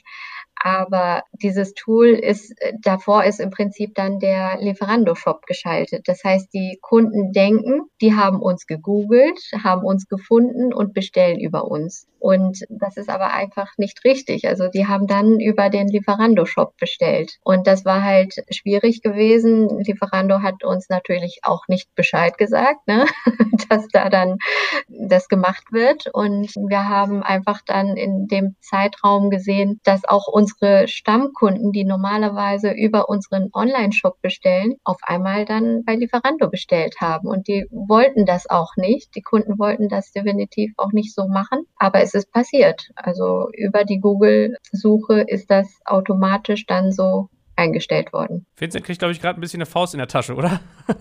Aber dieses Tool ist, äh, davor ist im Prinzip dann der Lieferando-Shop geschaltet. Das heißt, die Kunden denken, die haben uns gegoogelt, haben uns gefunden und bestellen über uns. Und das ist aber einfach nicht richtig. Also die haben dann über den Lieferando-Shop bestellt. Und das war halt schwierig gewesen. Lieferando hat uns natürlich auch nicht Bescheid gesagt, ne? [laughs] dass da dann das gemacht wird. Und wir haben einfach dann in dem Zeitraum gesehen, dass auch unsere Stammkunden, die normalerweise über unseren Online-Shop bestellen, auf einmal dann bei Lieferando bestellt haben. Und die wollten das auch nicht. Die Kunden wollten das definitiv auch nicht so machen. Aber es ist passiert. Also über die Google-Suche ist das automatisch dann so eingestellt worden. Vincent kriegt, glaube ich, gerade ein bisschen eine Faust in der Tasche, oder? [laughs]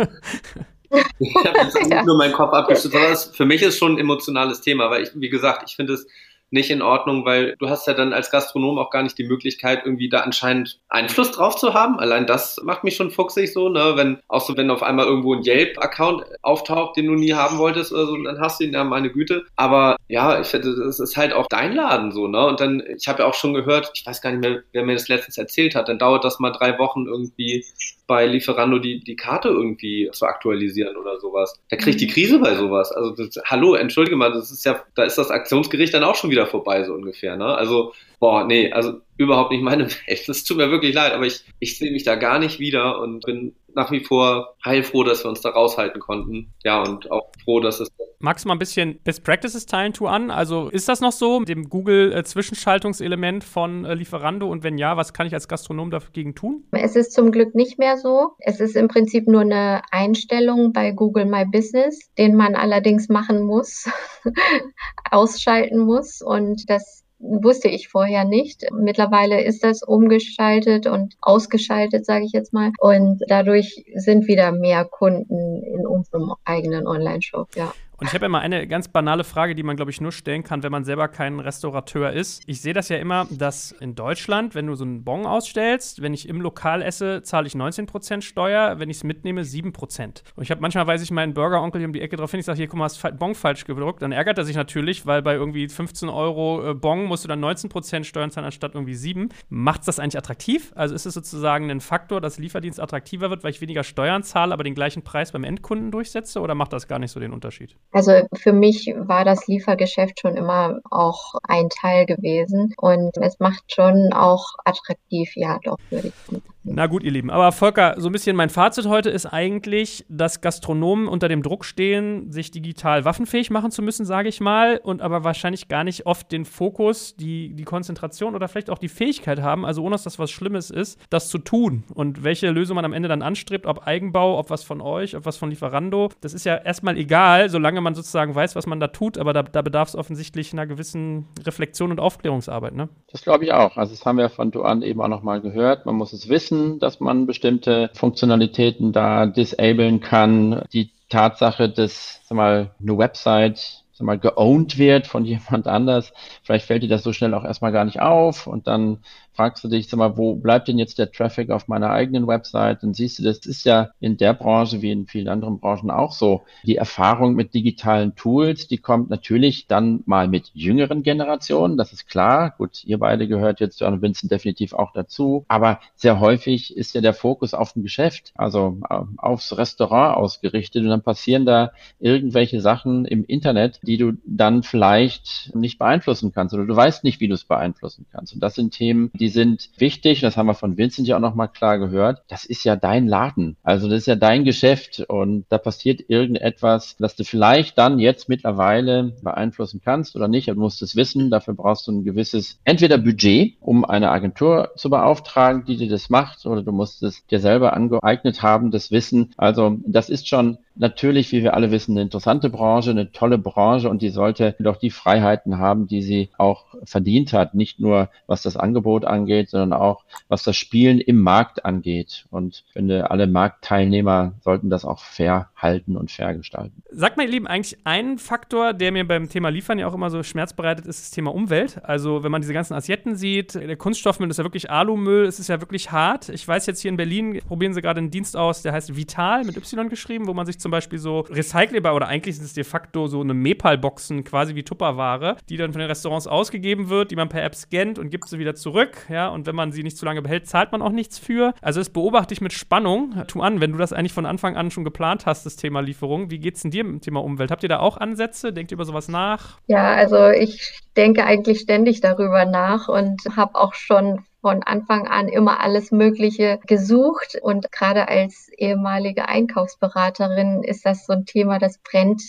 [laughs] ich habe jetzt ja. nur meinen Kopf abgeschüttelt. Für mich ist schon ein emotionales Thema, weil ich, wie gesagt, ich finde es nicht in Ordnung, weil du hast ja dann als Gastronom auch gar nicht die Möglichkeit, irgendwie da anscheinend Einfluss drauf zu haben. Allein das macht mich schon fuchsig so, ne? Wenn, auch so, wenn auf einmal irgendwo ein Yelp-Account auftaucht, den du nie haben wolltest oder so, dann hast du ihn ja meine Güte. Aber ja, ich finde, das ist halt auch dein Laden so, ne? Und dann, ich habe ja auch schon gehört, ich weiß gar nicht mehr, wer mir das letztens erzählt hat, dann dauert das mal drei Wochen irgendwie bei Lieferando die, die Karte irgendwie zu aktualisieren oder sowas. Da kriegt die mhm. Krise bei sowas. Also das, hallo, entschuldige mal, das ist ja, da ist das Aktionsgericht dann auch schon wieder wieder vorbei, so ungefähr. Ne? Also, boah, nee, also überhaupt nicht meine Welt. Es tut mir wirklich leid, aber ich, ich sehe mich da gar nicht wieder und bin nach wie vor heilfroh, dass wir uns da raushalten konnten. Ja, und auch froh, dass es. Magst du mal ein bisschen Best Practices teilen, tu an? Also ist das noch so mit dem Google-Zwischenschaltungselement von äh, Lieferando? Und wenn ja, was kann ich als Gastronom dagegen tun? Es ist zum Glück nicht mehr so. Es ist im Prinzip nur eine Einstellung bei Google My Business, den man allerdings machen muss, [laughs] ausschalten muss. Und das wusste ich vorher nicht. Mittlerweile ist das umgeschaltet und ausgeschaltet, sage ich jetzt mal. Und dadurch sind wieder mehr Kunden in unserem eigenen Online-Shop, ja. Und ich habe immer eine ganz banale Frage, die man, glaube ich, nur stellen kann, wenn man selber kein Restaurateur ist. Ich sehe das ja immer, dass in Deutschland, wenn du so einen Bon ausstellst, wenn ich im Lokal esse, zahle ich 19% Steuer, wenn ich es mitnehme, 7%. Und ich habe manchmal, weiß ich, meinen Burger-Onkel hier um die Ecke drauf hin, ich sage, hier, guck mal, hast Bon falsch gedruckt. Dann ärgert er sich natürlich, weil bei irgendwie 15 Euro äh, Bon musst du dann 19% Steuern zahlen anstatt irgendwie 7. Macht es das eigentlich attraktiv? Also ist es sozusagen ein Faktor, dass Lieferdienst attraktiver wird, weil ich weniger Steuern zahle, aber den gleichen Preis beim Endkunden durchsetze? Oder macht das gar nicht so den Unterschied? Also für mich war das Liefergeschäft schon immer auch ein Teil gewesen und es macht schon auch attraktiv, ja doch, würde ich sagen. Na gut, ihr Lieben. Aber Volker, so ein bisschen mein Fazit heute ist eigentlich, dass Gastronomen unter dem Druck stehen, sich digital waffenfähig machen zu müssen, sage ich mal, und aber wahrscheinlich gar nicht oft den Fokus, die, die Konzentration oder vielleicht auch die Fähigkeit haben, also ohne dass das was Schlimmes ist, das zu tun. Und welche Lösung man am Ende dann anstrebt, ob Eigenbau, ob was von euch, ob was von Lieferando, das ist ja erstmal egal, solange man sozusagen weiß, was man da tut, aber da, da bedarf es offensichtlich einer gewissen Reflexion und Aufklärungsarbeit, ne? Das glaube ich auch. Also das haben wir von Duan eben auch nochmal gehört. Man muss es wissen wissen, dass man bestimmte Funktionalitäten da disablen kann. Die Tatsache, dass sag mal, eine Website sag mal, geowned wird von [laughs] jemand anders, vielleicht fällt dir das so schnell auch erstmal gar nicht auf und dann fragst du dich, sag mal, wo bleibt denn jetzt der Traffic auf meiner eigenen Website? Dann siehst du, das ist ja in der Branche wie in vielen anderen Branchen auch so. Die Erfahrung mit digitalen Tools, die kommt natürlich dann mal mit jüngeren Generationen, das ist klar. Gut, ihr beide gehört jetzt John Vincent definitiv auch dazu. Aber sehr häufig ist ja der Fokus auf dem Geschäft, also äh, aufs Restaurant ausgerichtet und dann passieren da irgendwelche Sachen im Internet, die du dann vielleicht nicht beeinflussen kannst oder du weißt nicht, wie du es beeinflussen kannst. Und das sind Themen, die die sind wichtig, das haben wir von Vincent ja auch nochmal klar gehört. Das ist ja dein Laden. Also das ist ja dein Geschäft und da passiert irgendetwas, das du vielleicht dann jetzt mittlerweile beeinflussen kannst oder nicht. Du musst es wissen. Dafür brauchst du ein gewisses, entweder Budget, um eine Agentur zu beauftragen, die dir das macht, oder du musst es dir selber angeeignet haben, das Wissen. Also das ist schon natürlich, wie wir alle wissen, eine interessante Branche, eine tolle Branche und die sollte doch die Freiheiten haben, die sie auch verdient hat. Nicht nur was das Angebot angeht, sondern auch was das Spielen im Markt angeht. Und ich finde, alle Marktteilnehmer sollten das auch fair halten und fair gestalten. Sagt mal, ihr Lieben, eigentlich ein Faktor, der mir beim Thema Liefern ja auch immer so Schmerz bereitet, ist das Thema Umwelt. Also wenn man diese ganzen Assietten sieht, der Kunststoffmüll ist ja wirklich Alumüll, es ist ja wirklich hart. Ich weiß jetzt hier in Berlin, probieren sie gerade einen Dienst aus, der heißt Vital mit Y geschrieben, wo man sich zum Beispiel so recycelbar oder eigentlich sind es de facto so eine Mepal-Boxen, quasi wie Tupperware, die dann von den Restaurants ausgegeben wird, die man per App scannt und gibt sie wieder zurück. Ja, und wenn man sie nicht zu lange behält, zahlt man auch nichts für. Also das beobachte ich mit Spannung. Tu an, wenn du das eigentlich von Anfang an schon geplant hast, das Thema Lieferung. Wie geht es denn dir mit dem Thema Umwelt? Habt ihr da auch Ansätze? Denkt ihr über sowas nach? Ja, also ich denke eigentlich ständig darüber nach und habe auch schon von Anfang an immer alles Mögliche gesucht. Und gerade als ehemalige Einkaufsberaterin ist das so ein Thema, das brennt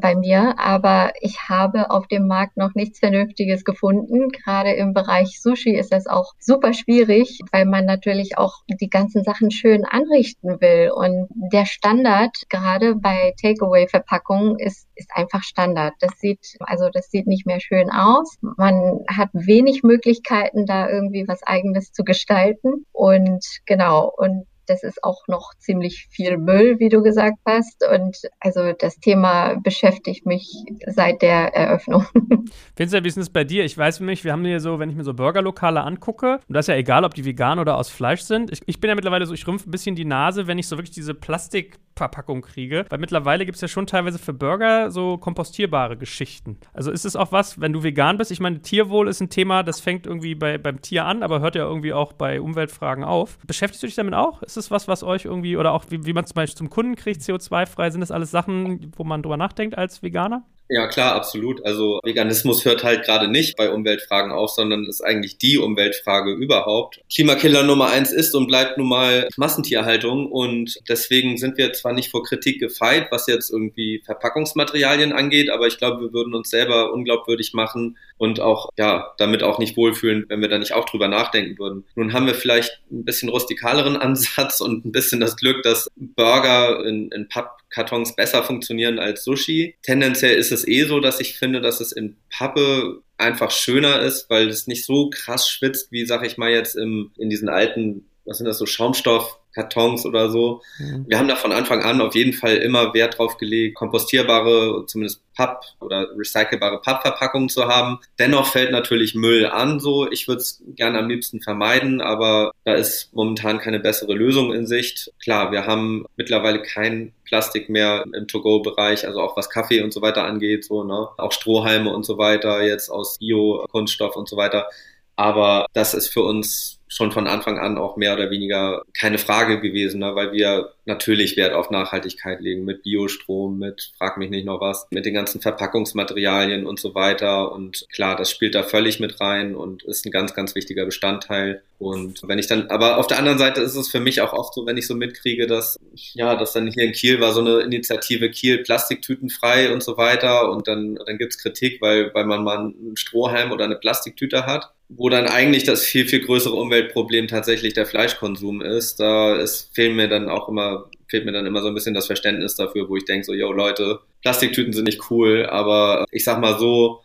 bei mir. Aber ich habe auf dem Markt noch nichts Vernünftiges gefunden. Gerade im Bereich Sushi ist das auch super schwierig, weil man natürlich auch die ganzen Sachen schön anrichten will. Und der Standard, gerade bei Takeaway-Verpackungen, ist, ist einfach Standard. Das sieht, also das sieht nicht mehr schön aus. Man hat wenig Möglichkeiten, da irgendwie was was eigenes zu gestalten. Und genau, und das ist auch noch ziemlich viel Müll, wie du gesagt hast. Und also das Thema beschäftigt mich seit der Eröffnung. [laughs] Vincent, wie ist es bei dir? Ich weiß mich, wir haben hier so, wenn ich mir so Burgerlokale angucke, und das ist ja egal, ob die vegan oder aus Fleisch sind. Ich, ich bin ja mittlerweile so, ich rümpfe ein bisschen die Nase, wenn ich so wirklich diese Plastik Verpackung kriege. Weil mittlerweile gibt es ja schon teilweise für Burger so kompostierbare Geschichten. Also ist es auch was, wenn du vegan bist? Ich meine, Tierwohl ist ein Thema, das fängt irgendwie bei, beim Tier an, aber hört ja irgendwie auch bei Umweltfragen auf. Beschäftigst du dich damit auch? Ist es was, was euch irgendwie, oder auch wie, wie man zum Beispiel zum Kunden kriegt, CO2-frei? Sind das alles Sachen, wo man drüber nachdenkt als Veganer? Ja, klar, absolut. Also Veganismus hört halt gerade nicht bei Umweltfragen auf, sondern ist eigentlich die Umweltfrage überhaupt. Klimakiller Nummer eins ist und bleibt nun mal Massentierhaltung und deswegen sind wir zwar nicht vor Kritik gefeit, was jetzt irgendwie Verpackungsmaterialien angeht, aber ich glaube, wir würden uns selber unglaubwürdig machen und auch, ja, damit auch nicht wohlfühlen, wenn wir da nicht auch drüber nachdenken würden. Nun haben wir vielleicht ein bisschen rustikaleren [laughs] Ansatz und ein bisschen das Glück, dass Burger in, in Pappkartons besser funktionieren als Sushi. Tendenziell ist es eh so, dass ich finde, dass es in Pappe einfach schöner ist, weil es nicht so krass schwitzt, wie, sag ich mal, jetzt im, in diesen alten, was sind das so, Schaumstoff Kartons oder so. Mhm. Wir haben da von Anfang an auf jeden Fall immer Wert drauf gelegt, kompostierbare, zumindest Papp oder recycelbare Pappverpackungen zu haben. Dennoch fällt natürlich Müll an, so. Ich würde es gerne am liebsten vermeiden, aber da ist momentan keine bessere Lösung in Sicht. Klar, wir haben mittlerweile kein Plastik mehr im To-Go-Bereich, also auch was Kaffee und so weiter angeht, so, ne? Auch Strohhalme und so weiter, jetzt aus Bio-Kunststoff und so weiter. Aber das ist für uns schon von Anfang an auch mehr oder weniger keine Frage gewesen, ne? weil wir natürlich Wert auf Nachhaltigkeit legen mit Biostrom, mit frag mich nicht noch was, mit den ganzen Verpackungsmaterialien und so weiter. Und klar, das spielt da völlig mit rein und ist ein ganz, ganz wichtiger Bestandteil. Und wenn ich dann, aber auf der anderen Seite ist es für mich auch oft so, wenn ich so mitkriege, dass, ja, dass dann hier in Kiel war so eine Initiative Kiel Plastiktütenfrei und so weiter. Und dann, dann gibt's Kritik, weil, weil man mal einen Strohhalm oder eine Plastiktüte hat wo dann eigentlich das viel, viel größere Umweltproblem tatsächlich der Fleischkonsum ist. Da ist, fehlen mir dann auch immer, fehlt mir dann immer so ein bisschen das Verständnis dafür, wo ich denke so, yo Leute, Plastiktüten sind nicht cool, aber ich sag mal so,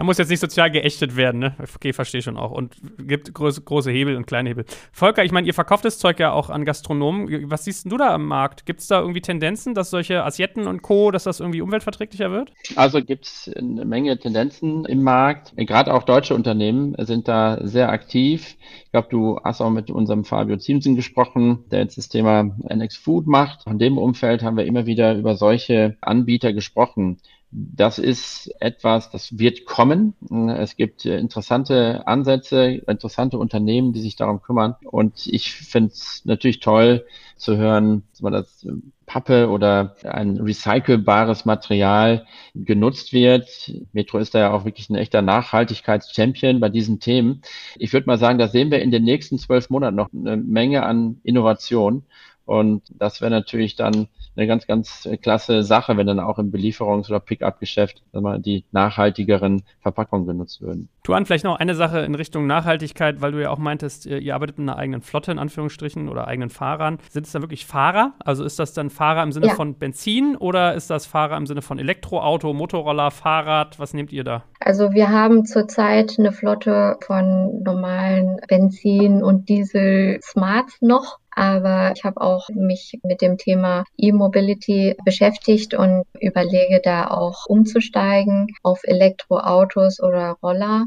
er muss jetzt nicht sozial geächtet werden, ne? Okay, verstehe schon auch. Und gibt große, große Hebel und kleine Hebel. Volker, ich meine, ihr verkauft das Zeug ja auch an Gastronomen. Was siehst du da am Markt? Gibt es da irgendwie Tendenzen, dass solche Assietten und Co., dass das irgendwie umweltverträglicher wird? Also gibt es eine Menge Tendenzen im Markt. Gerade auch deutsche Unternehmen sind da sehr aktiv. Ich glaube, du hast auch mit unserem Fabio Ziemsen gesprochen, der jetzt das Thema NX Food macht. In dem Umfeld haben wir immer wieder über solche Anbieter gesprochen. Das ist etwas, das wird kommen. Es gibt interessante Ansätze, interessante Unternehmen, die sich darum kümmern. Und ich finde es natürlich toll zu hören, dass Pappe oder ein recycelbares Material genutzt wird. Metro ist da ja auch wirklich ein echter Nachhaltigkeitschampion bei diesen Themen. Ich würde mal sagen, da sehen wir in den nächsten zwölf Monaten noch eine Menge an Innovation. Und das wäre natürlich dann eine ganz, ganz klasse Sache, wenn dann auch im Belieferungs- oder Pickup-Geschäft die nachhaltigeren Verpackungen genutzt würden. Tuan, vielleicht noch eine Sache in Richtung Nachhaltigkeit, weil du ja auch meintest, ihr arbeitet mit einer eigenen Flotte in Anführungsstrichen oder eigenen Fahrern. Sind es dann wirklich Fahrer? Also ist das dann Fahrer im Sinne ja. von Benzin oder ist das Fahrer im Sinne von Elektroauto, Motorroller, Fahrrad? Was nehmt ihr da? Also wir haben zurzeit eine Flotte von normalen Benzin- und Diesel-Smarts noch. Aber ich habe auch mich mit dem Thema E-Mobility beschäftigt und überlege da auch umzusteigen auf Elektroautos oder Roller.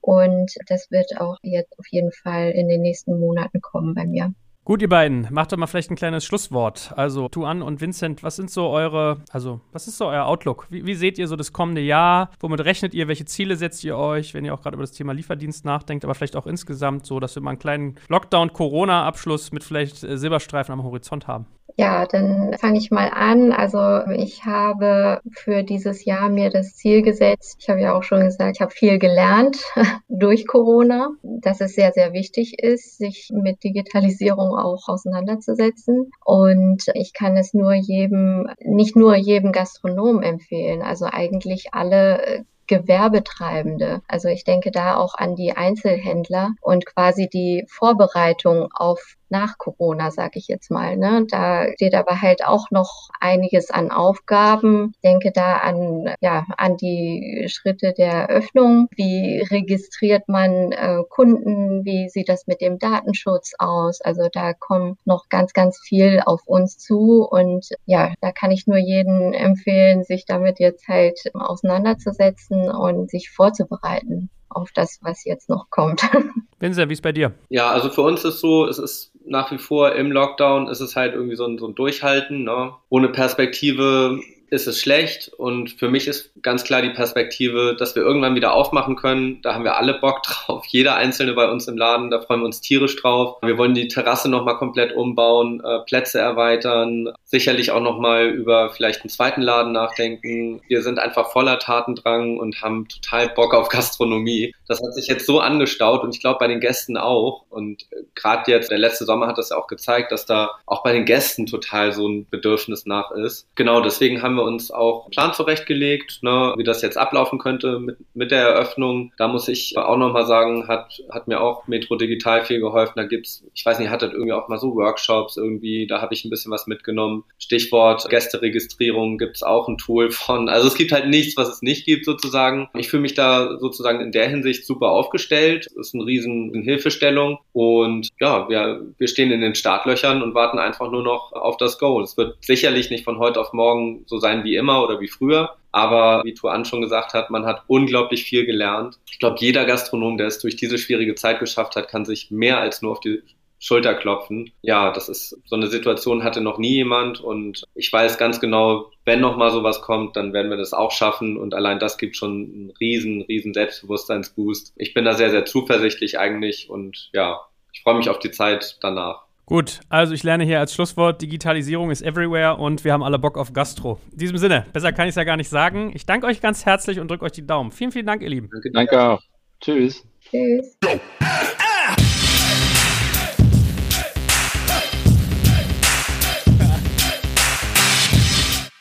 Und das wird auch jetzt auf jeden Fall in den nächsten Monaten kommen bei mir. Gut, ihr beiden, macht doch mal vielleicht ein kleines Schlusswort. Also, Tuan und Vincent, was sind so eure, also, was ist so euer Outlook? Wie, wie, seht ihr so das kommende Jahr? Womit rechnet ihr? Welche Ziele setzt ihr euch, wenn ihr auch gerade über das Thema Lieferdienst nachdenkt, aber vielleicht auch insgesamt so, dass wir mal einen kleinen Lockdown-Corona-Abschluss mit vielleicht äh, Silberstreifen am Horizont haben? Ja, dann fange ich mal an. Also ich habe für dieses Jahr mir das Ziel gesetzt. Ich habe ja auch schon gesagt, ich habe viel gelernt [laughs] durch Corona, dass es sehr, sehr wichtig ist, sich mit Digitalisierung auch auseinanderzusetzen. Und ich kann es nur jedem, nicht nur jedem Gastronom empfehlen, also eigentlich alle Gewerbetreibende. Also ich denke da auch an die Einzelhändler und quasi die Vorbereitung auf nach Corona, sage ich jetzt mal. Ne? Da steht aber halt auch noch einiges an Aufgaben. Ich denke da an, ja, an die Schritte der Öffnung. Wie registriert man äh, Kunden? Wie sieht das mit dem Datenschutz aus? Also da kommt noch ganz, ganz viel auf uns zu. Und ja, da kann ich nur jeden empfehlen, sich damit jetzt halt auseinanderzusetzen und sich vorzubereiten auf das, was jetzt noch kommt. [laughs] Vincent, wie ist bei dir? Ja, also für uns ist so, es ist nach wie vor im Lockdown, ist es halt irgendwie so ein, so ein Durchhalten, ne? ohne Perspektive ist es schlecht. Und für mich ist ganz klar die Perspektive, dass wir irgendwann wieder aufmachen können. Da haben wir alle Bock [laughs] drauf. Jeder Einzelne bei uns im Laden, da freuen wir uns tierisch drauf. Wir wollen die Terrasse nochmal komplett umbauen, äh, Plätze erweitern, sicherlich auch nochmal über vielleicht einen zweiten Laden nachdenken. Wir sind einfach voller Tatendrang und haben total Bock auf Gastronomie. Das hat sich jetzt so angestaut und ich glaube bei den Gästen auch. Und äh, gerade jetzt, der letzte Sommer hat das ja auch gezeigt, dass da auch bei den Gästen total so ein Bedürfnis nach ist. Genau, deswegen haben wir uns auch einen Plan zurechtgelegt, ne, wie das jetzt ablaufen könnte mit, mit der Eröffnung. Da muss ich auch nochmal sagen, hat, hat mir auch Metro Digital viel geholfen. Da gibt's, ich weiß nicht, hattet irgendwie auch mal so Workshops irgendwie, da habe ich ein bisschen was mitgenommen. Stichwort Gästeregistrierung gibt's auch ein Tool von. Also es gibt halt nichts, was es nicht gibt sozusagen. Ich fühle mich da sozusagen in der Hinsicht super aufgestellt. Das ist eine riesen Hilfestellung und ja, wir, wir stehen in den Startlöchern und warten einfach nur noch auf das Goal. Es wird sicherlich nicht von heute auf morgen so sein wie immer oder wie früher. Aber wie Tuan schon gesagt hat, man hat unglaublich viel gelernt. Ich glaube, jeder Gastronom, der es durch diese schwierige Zeit geschafft hat, kann sich mehr als nur auf die Schulter klopfen. Ja, das ist so eine Situation hatte noch nie jemand und ich weiß ganz genau, wenn noch mal sowas kommt, dann werden wir das auch schaffen und allein das gibt schon einen riesen, riesen Selbstbewusstseinsboost. Ich bin da sehr, sehr zuversichtlich eigentlich und ja, ich freue mich auf die Zeit danach. Gut, also ich lerne hier als Schlusswort, Digitalisierung ist everywhere und wir haben alle Bock auf Gastro. In diesem Sinne, besser kann ich es ja gar nicht sagen. Ich danke euch ganz herzlich und drücke euch die Daumen. Vielen, vielen Dank, ihr Lieben. Danke, danke auch. Tschüss. Tschüss.